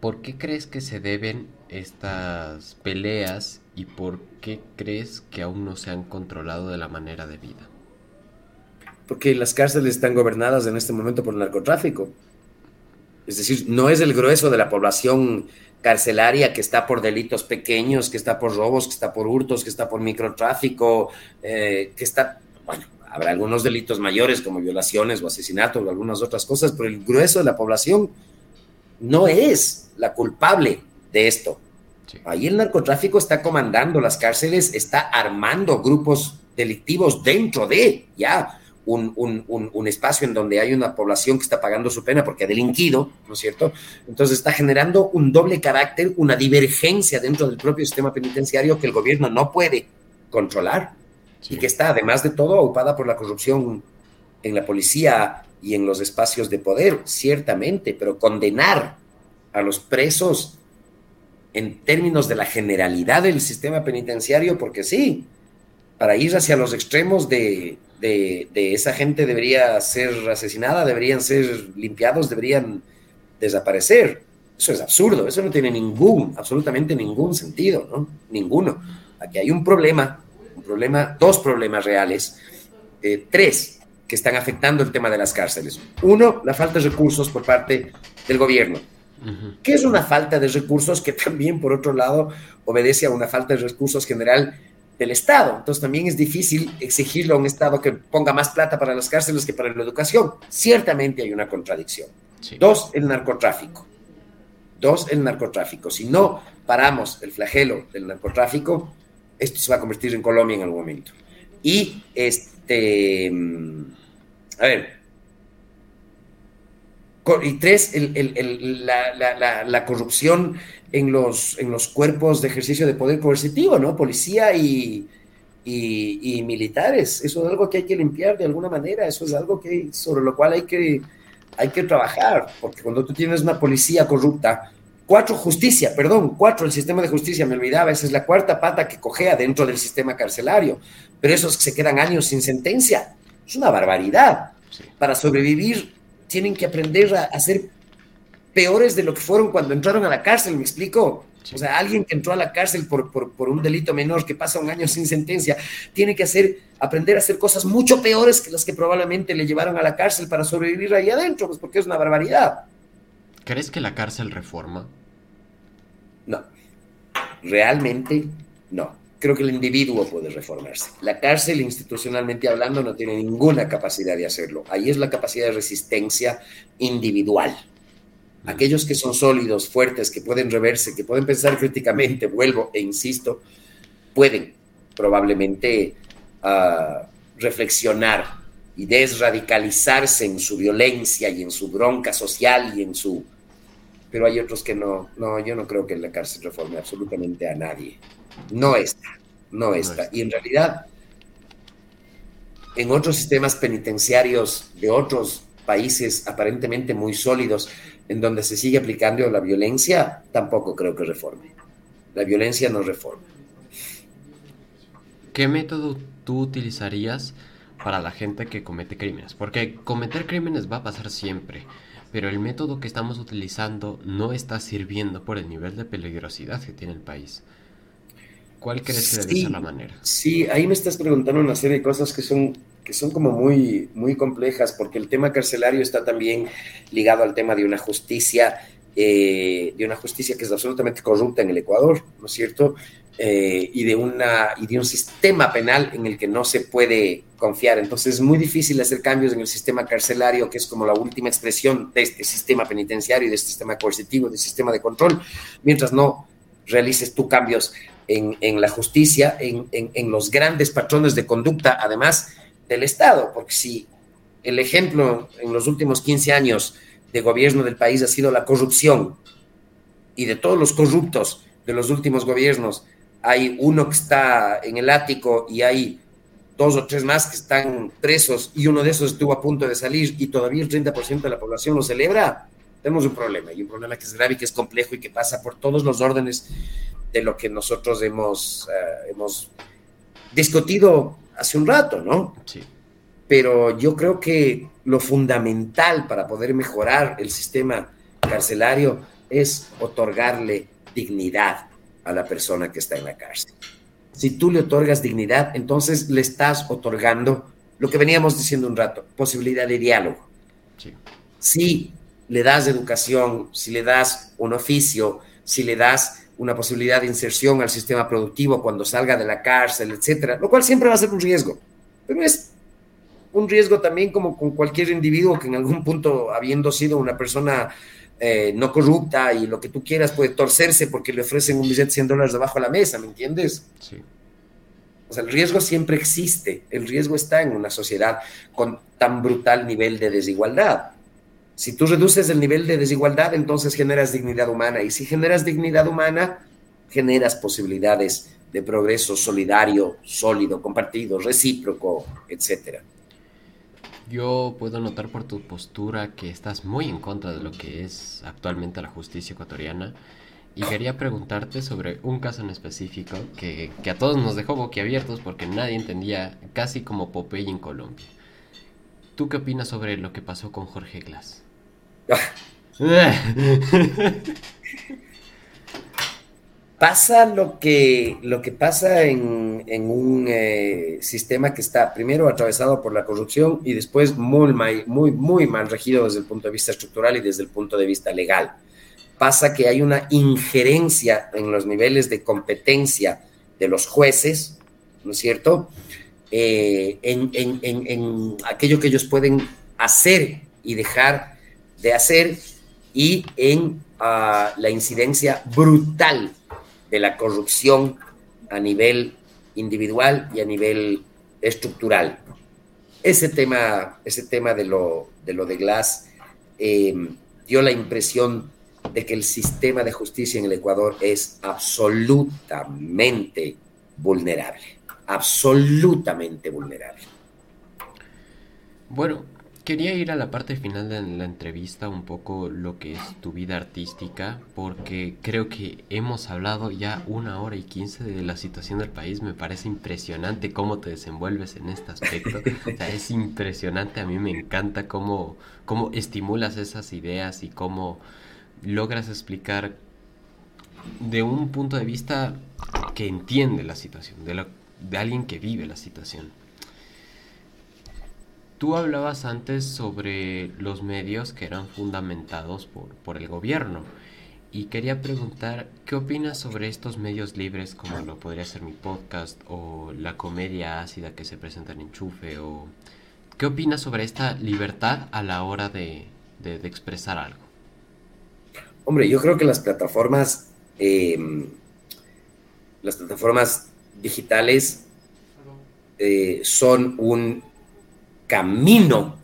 ¿Por qué crees que se deben estas peleas y por qué crees que aún no se han controlado de la manera debida? porque las cárceles están gobernadas en este momento por el narcotráfico. Es decir, no es el grueso de la población carcelaria que está por delitos pequeños, que está por robos, que está por hurtos, que está por microtráfico, eh, que está, bueno, habrá algunos delitos mayores como violaciones o asesinatos o algunas otras cosas, pero el grueso de la población no es la culpable de esto. Ahí el narcotráfico está comandando las cárceles, está armando grupos delictivos dentro de, ya, un, espacio en donde hay una población que está pagando su pena porque ha delinquido, ¿no es cierto? Entonces está generando un doble carácter, una divergencia dentro del propio sistema penitenciario que el gobierno no puede controlar y que está, además de todo, ocupada por la corrupción en la policía y en los espacios de poder, ciertamente, pero condenar a los presos en términos de la generalidad del sistema penitenciario, porque sí, para ir hacia los extremos de de, esa gente debería ser asesinada, deberían ser limpiados, deberían desaparecer. Eso es absurdo, eso no tiene ningún, absolutamente ningún sentido, ¿no? Ninguno. Aquí hay un problema, un problema, dos problemas reales, eh, tres que están afectando el tema de las cárceles. Uno, la falta de recursos por parte del gobierno. ¿Qué es una falta de recursos que también, por otro lado, obedece a una falta de recursos general del Estado. Entonces también es difícil exigirle a un Estado que ponga más plata para las cárceles que para la educación. Ciertamente hay una contradicción. Dos, el narcotráfico. Dos, el narcotráfico. Si no paramos el flagelo del narcotráfico, esto se va a convertir en Colombia en algún momento. Y este, mm, a ver, y tres, la, corrupción en los, en los cuerpos de ejercicio de poder coercitivo, ¿no? Policía y, y, militares. Eso es algo que hay que limpiar de alguna manera, eso es algo que, sobre lo cual hay que, hay que trabajar, porque cuando tú tienes una policía corrupta, cuatro justicia, perdón, cuatro el sistema de justicia, me olvidaba, esa es la cuarta pata que cogea dentro del sistema carcelario, pero esos que se quedan años sin sentencia, es una barbaridad. Para sobrevivir tienen que aprender a, ser peores de lo que fueron cuando entraron a la cárcel, ¿me explico? O sea, alguien que entró a la cárcel por, por, un delito menor que pasa un año sin sentencia, tiene que hacer, aprender a hacer cosas mucho peores que las que probablemente le llevaron a la cárcel para sobrevivir ahí adentro, pues porque es una barbaridad. ¿Crees que la cárcel reforma? No, realmente no creo que el individuo puede reformarse. La cárcel, institucionalmente hablando, no tiene ninguna capacidad de hacerlo. Ahí es la capacidad de resistencia individual. Aquellos que son sólidos, fuertes, que pueden reverse, que pueden pensar críticamente, vuelvo e insisto, pueden probablemente ah, reflexionar y desradicalizarse en su violencia y en su bronca social y en su... Pero hay otros que no, no, yo no creo que la cárcel reforme absolutamente a nadie. No está, no está. Y en realidad, en otros sistemas penitenciarios de otros países aparentemente muy sólidos, en donde se sigue aplicando la violencia, tampoco creo que reforme. La violencia no reforma. ¿Qué método tú utilizarías para la gente que comete crímenes? Porque cometer crímenes va a pasar siempre, pero el método que estamos utilizando no está sirviendo por el nivel de peligrosidad que tiene el país. ¿Cuál crees que debe ser la manera? Sí, ahí me estás preguntando una serie de cosas que son, que son como muy, muy complejas, porque el tema carcelario está también ligado al tema de una justicia, eh, de una justicia que es absolutamente corrupta en el Ecuador, ¿no es cierto? Eh, y, de una, y de un sistema penal en el que no se puede confiar. Entonces es muy difícil hacer cambios en el sistema carcelario, que es como la última expresión de este sistema penitenciario, de este sistema coercitivo, de este sistema de control, mientras no realices tú cambios en, la justicia, en, los grandes patrones de conducta, además del Estado, porque si el ejemplo en los últimos 15 años de gobierno del país ha sido la corrupción, y de todos los corruptos de los últimos gobiernos, hay uno que está en el ático y hay dos o tres más que están presos y uno de esos estuvo a punto de salir y todavía el 30% de la población lo celebra, tenemos un problema y un problema que es grave que es complejo y que pasa por todos los órdenes de lo que nosotros hemos, eh, hemos discutido hace un rato, ¿no? Sí. Pero yo creo que lo fundamental para poder mejorar el sistema carcelario es otorgarle dignidad a la persona que está en la cárcel. Si tú le otorgas dignidad, entonces le estás otorgando lo que veníamos diciendo un rato, posibilidad de diálogo. Sí. Si le das educación, si le das un oficio, si le das una posibilidad de inserción al sistema productivo cuando salga de la cárcel, etcétera, lo cual siempre va a ser un riesgo, pero es un riesgo también como con cualquier individuo que en algún punto, habiendo sido una persona eh, no corrupta y lo que tú quieras, puede torcerse porque le ofrecen un billete de 100 dólares debajo de la mesa, ¿me entiendes? Sí. O sea, el riesgo siempre existe, el riesgo está en una sociedad con tan brutal nivel de desigualdad. Si tú reduces el nivel de desigualdad, entonces generas dignidad humana. Y si generas dignidad humana, generas posibilidades de progreso solidario, sólido, compartido, recíproco, etc. Yo puedo notar por tu postura que estás muy en contra de lo que es actualmente la justicia ecuatoriana. Y quería preguntarte sobre un caso en específico que, que a todos nos dejó boquiabiertos porque nadie entendía, casi como Popeye en Colombia. ¿Tú qué opinas sobre lo que pasó con Jorge Glass? <laughs> pasa lo que, lo que pasa en, un eh, sistema que está primero atravesado por la corrupción y después muy, muy, muy mal regido desde el punto de vista estructural y desde el punto de vista legal. Pasa que hay una injerencia en los niveles de competencia de los jueces, ¿no es cierto? Eh, en, en aquello que ellos pueden hacer y dejar de hacer y en ah, la incidencia brutal de la corrupción a nivel individual y a nivel estructural. Ese tema, ese tema de, lo, de lo de Glass eh, dio la impresión de que el sistema de justicia en el Ecuador es absolutamente vulnerable, absolutamente vulnerable. Bueno, Quería ir a la parte final de la entrevista, un poco lo que es tu vida artística, porque creo que hemos hablado ya una hora y quince de la situación del país. Me parece impresionante cómo te desenvuelves en este aspecto. <laughs> O sea, es impresionante, a mí me encanta cómo, cómo estimulas esas ideas y cómo logras explicar de un punto de vista que entiende la situación, de, de alguien que vive la situación. Tú hablabas antes sobre los medios que eran fundamentados por, por el gobierno y quería preguntar qué opinas sobre estos medios libres como lo podría ser mi podcast o la comedia ácida que se presenta en Enchufe o qué opinas sobre esta libertad a la hora de, expresar algo. Hombre, yo creo que las plataformas, em, las plataformas digitales eh, son un camino.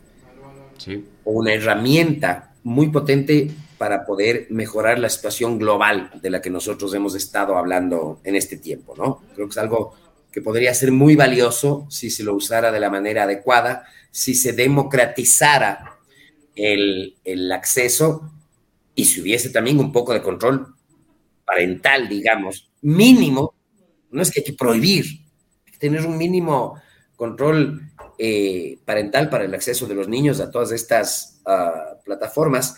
O una herramienta muy potente para poder mejorar la situación global de la que nosotros hemos estado hablando en este tiempo, ¿no? Creo que es algo que podría ser muy valioso si se lo usara de la manera adecuada, si se democratizara el, el acceso y si hubiese también un poco de control parental, digamos, mínimo, no es que hay que prohibir, hay que tener un mínimo control eh, parental para el acceso de los niños a todas estas ah, plataformas,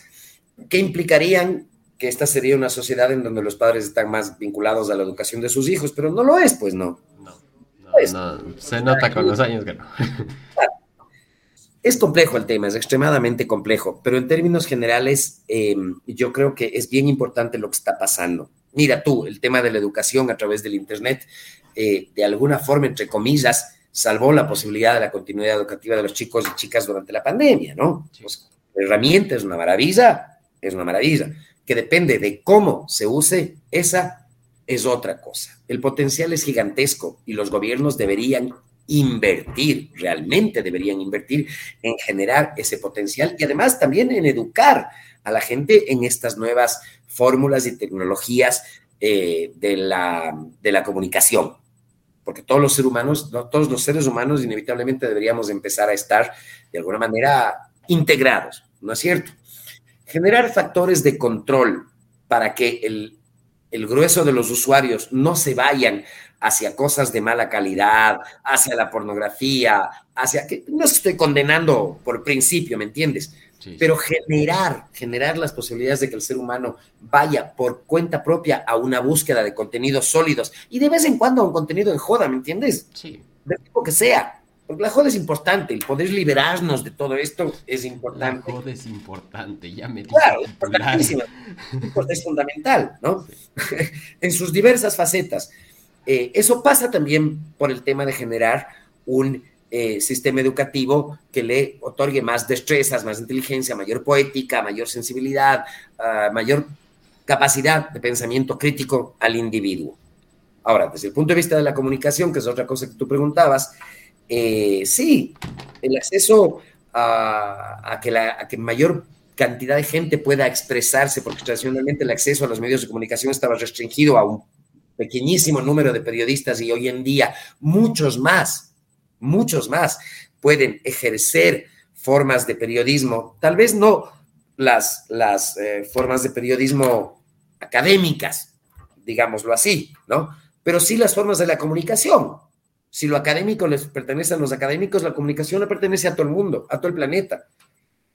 que implicarían que esta sería una sociedad en donde los padres están más vinculados a la educación de sus hijos, pero no lo es, pues no. No, no, se nota con los años que no. <laughs> Es complejo el tema, es extremadamente complejo, pero en términos generales em, yo creo que es bien importante lo que está pasando. Mira tú, el tema de la educación a través del Internet, eh, de alguna forma, entre comillas, salvó la posibilidad de la continuidad educativa de los chicos y chicas durante la pandemia, ¿no? Pues, la herramienta es una maravilla, es una maravilla, que depende de cómo se use, esa es otra cosa. El potencial es gigantesco y los gobiernos deberían invertir, realmente deberían invertir en generar ese potencial y además también en educar a la gente en estas nuevas fórmulas y tecnologías eh, de, la, de la comunicación porque todos los seres humanos, todos los seres humanos inevitablemente deberíamos empezar a estar de alguna manera integrados, ¿no es cierto? Generar factores de control para que el, el grueso de los usuarios no se vayan hacia cosas de mala calidad, hacia la pornografía, hacia que no estoy condenando por principio, ¿me entiendes? Pero generar, generar las posibilidades de que el ser humano vaya por cuenta propia a una búsqueda de contenidos sólidos y de vez en cuando a un contenido en joda, ¿me entiendes? Sí. De tipo que sea. Porque la joda es importante, el poder liberarnos de todo esto es importante. La joda es importante, ya me Claro, es importantísimo. <laughs> es fundamental, ¿no? <laughs> en sus diversas facetas. Eh, eso pasa también por el tema de generar un eh, sistema educativo que le otorgue más destrezas, más inteligencia, mayor poética, mayor sensibilidad, ah, mayor capacidad de pensamiento crítico al individuo. Ahora, desde el punto de vista de la comunicación, que es otra cosa que tú preguntabas, eh, sí, el acceso a, que la, a que mayor cantidad de gente pueda expresarse, porque tradicionalmente el acceso a los medios de comunicación estaba restringido a un pequeñísimo número de periodistas y hoy en día muchos más, muchos más pueden ejercer formas de periodismo, tal vez no las, las eh, formas de periodismo académicas, digámoslo así, ¿no? Pero sí las formas de la comunicación. Si lo académico les pertenece a los académicos, la comunicación le pertenece a todo el mundo, a todo el planeta.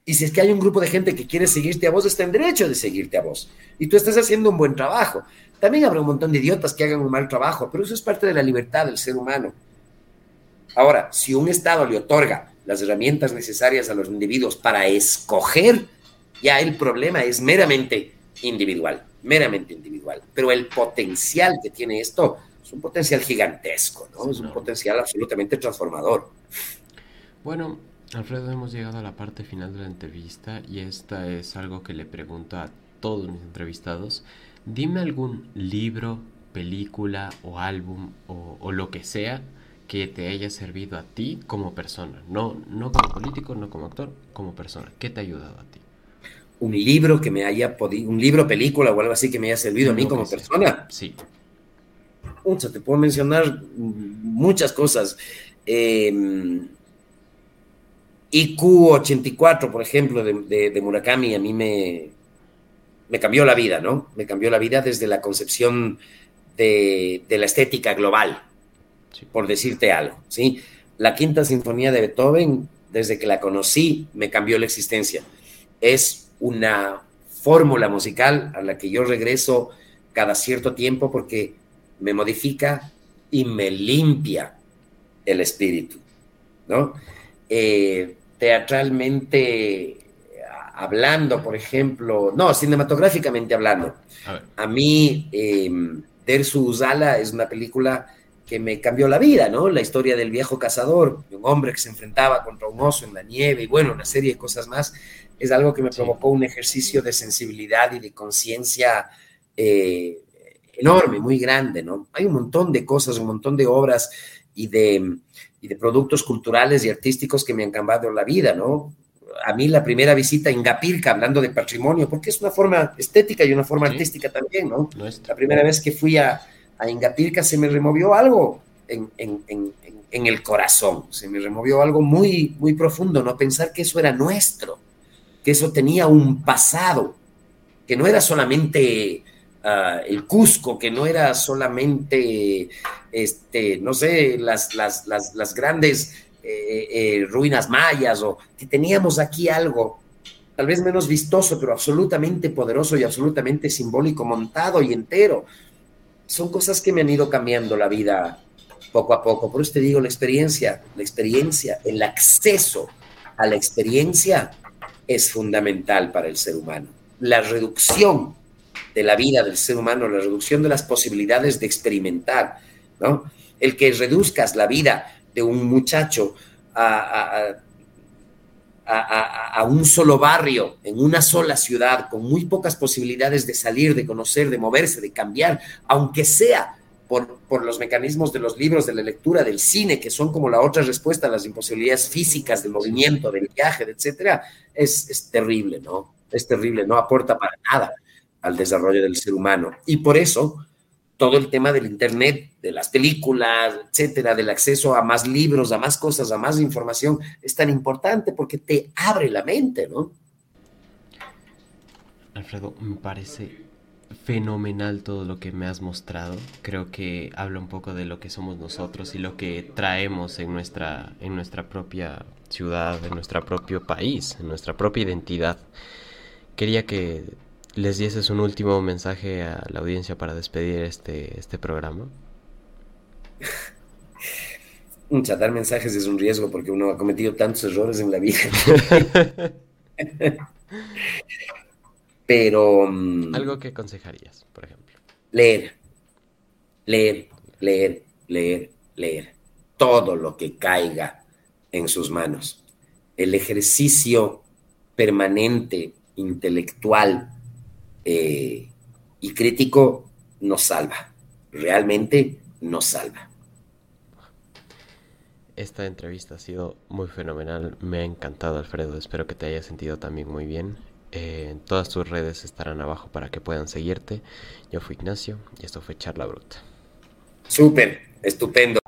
Y si es que hay un grupo de gente que quiere seguirte a vos, está en derecho de seguirte a vos. Y tú estás haciendo un buen trabajo. También habrá un montón de idiotas que hagan un mal trabajo, pero eso es parte de la libertad del ser humano. Ahora, si un Estado le otorga las herramientas necesarias a los individuos para escoger, ya el problema es meramente individual, meramente individual. Pero el potencial que tiene esto es un potencial gigantesco, ¿no? Es un potencial absolutamente transformador. Bueno, Alfredo, hemos llegado a la parte final de la entrevista y esta es algo que le pregunto a todos mis entrevistados. Dime algún libro, película o álbum o, lo que sea que te haya servido a ti como persona. No, no como político, no como actor, como persona. ¿Qué te ha ayudado a ti? Un libro que me haya podido, un libro, película o algo así que me haya servido a mí como persona. Sí. Mucho, te puedo mencionar muchas cosas. Em, IQ 84, por ejemplo, de Murakami, a mí me, me cambió la vida, ¿no? Me cambió la vida desde la concepción de, la estética global, por decirte algo, ¿sí? La quinta sinfonía de Beethoven, desde que la conocí, me cambió la existencia. Es una fórmula musical a la que yo regreso cada cierto tiempo porque me modifica y me limpia el espíritu, ¿no? Eh, teatralmente hablando, por ejemplo, no, cinematográficamente hablando. A, mí, eh, Dersu Uzala es una película que me cambió la vida, ¿no? La historia del viejo cazador, de un hombre que se enfrentaba contra un oso en la nieve y bueno, una serie de cosas más, es algo que me provocó un ejercicio de sensibilidad y de conciencia eh, enorme, muy grande, ¿no? Hay un montón de cosas, un montón de obras y de, y de productos culturales y artísticos que me han cambiado la vida, ¿no? a mí la primera visita a Ingapirca, hablando de patrimonio, porque es una forma estética y una forma artística también, ¿no? La primera vez que fui a, a Ingapirca se me removió algo en, el corazón, se me removió algo muy, muy profundo, ¿no? Pensar que eso era nuestro, que eso tenía un pasado, que no era solamente ah, el Cusco, que no era solamente, este, no sé, las, las, las, las grandes eh, eh, ruinas mayas o que teníamos aquí algo tal vez menos vistoso, pero absolutamente poderoso y absolutamente simbólico, montado y entero. Son cosas que me han ido cambiando la vida poco a poco. Por eso te digo, la experiencia, la experiencia, el acceso a la experiencia es fundamental para el ser humano. La reducción de la vida del ser humano, la reducción de las posibilidades de experimentar, ¿no? El que reduzcas la vida de un muchacho a, un solo barrio, en una sola ciudad, con muy pocas posibilidades de salir, de conocer, de moverse, de cambiar, aunque sea por, por, los mecanismos de los libros, de la lectura, del cine, que son como la otra respuesta a las imposibilidades físicas del movimiento, del viaje, etcétera, es, es terrible, ¿no? Es terrible, no aporta para nada al desarrollo del ser humano. Y por eso todo el tema del Internet, de las películas, etcétera, del acceso a más libros, a más cosas, a más información, es tan importante porque te abre la mente, ¿no? Alfredo, me parece fenomenal todo lo que me has mostrado. Creo que habla un poco de lo que somos nosotros y lo que traemos en nuestra, en nuestra propia ciudad, en nuestro propio país, en nuestra propia identidad. Quería que les dieses un último mensaje a la audiencia para despedir este, este programa. <laughs> dar mensajes es un riesgo porque uno ha cometido tantos errores en la vida. <laughs> <laughs> Pero... Mm, Algo que aconsejarías, por ejemplo. Leer, leer, leer, leer, leer. Todo lo que caiga en sus manos. El ejercicio permanente, intelectual eh, y crítico nos salva. Realmente nos salva. Esta entrevista ha sido muy fenomenal. Me ha encantado, Alfredo. Espero que te haya sentido también muy bien. Eh, todas tus redes estarán abajo para que puedan seguirte. Yo fui Ignacio y esto fue Charla Bruta. Súper, estupendo.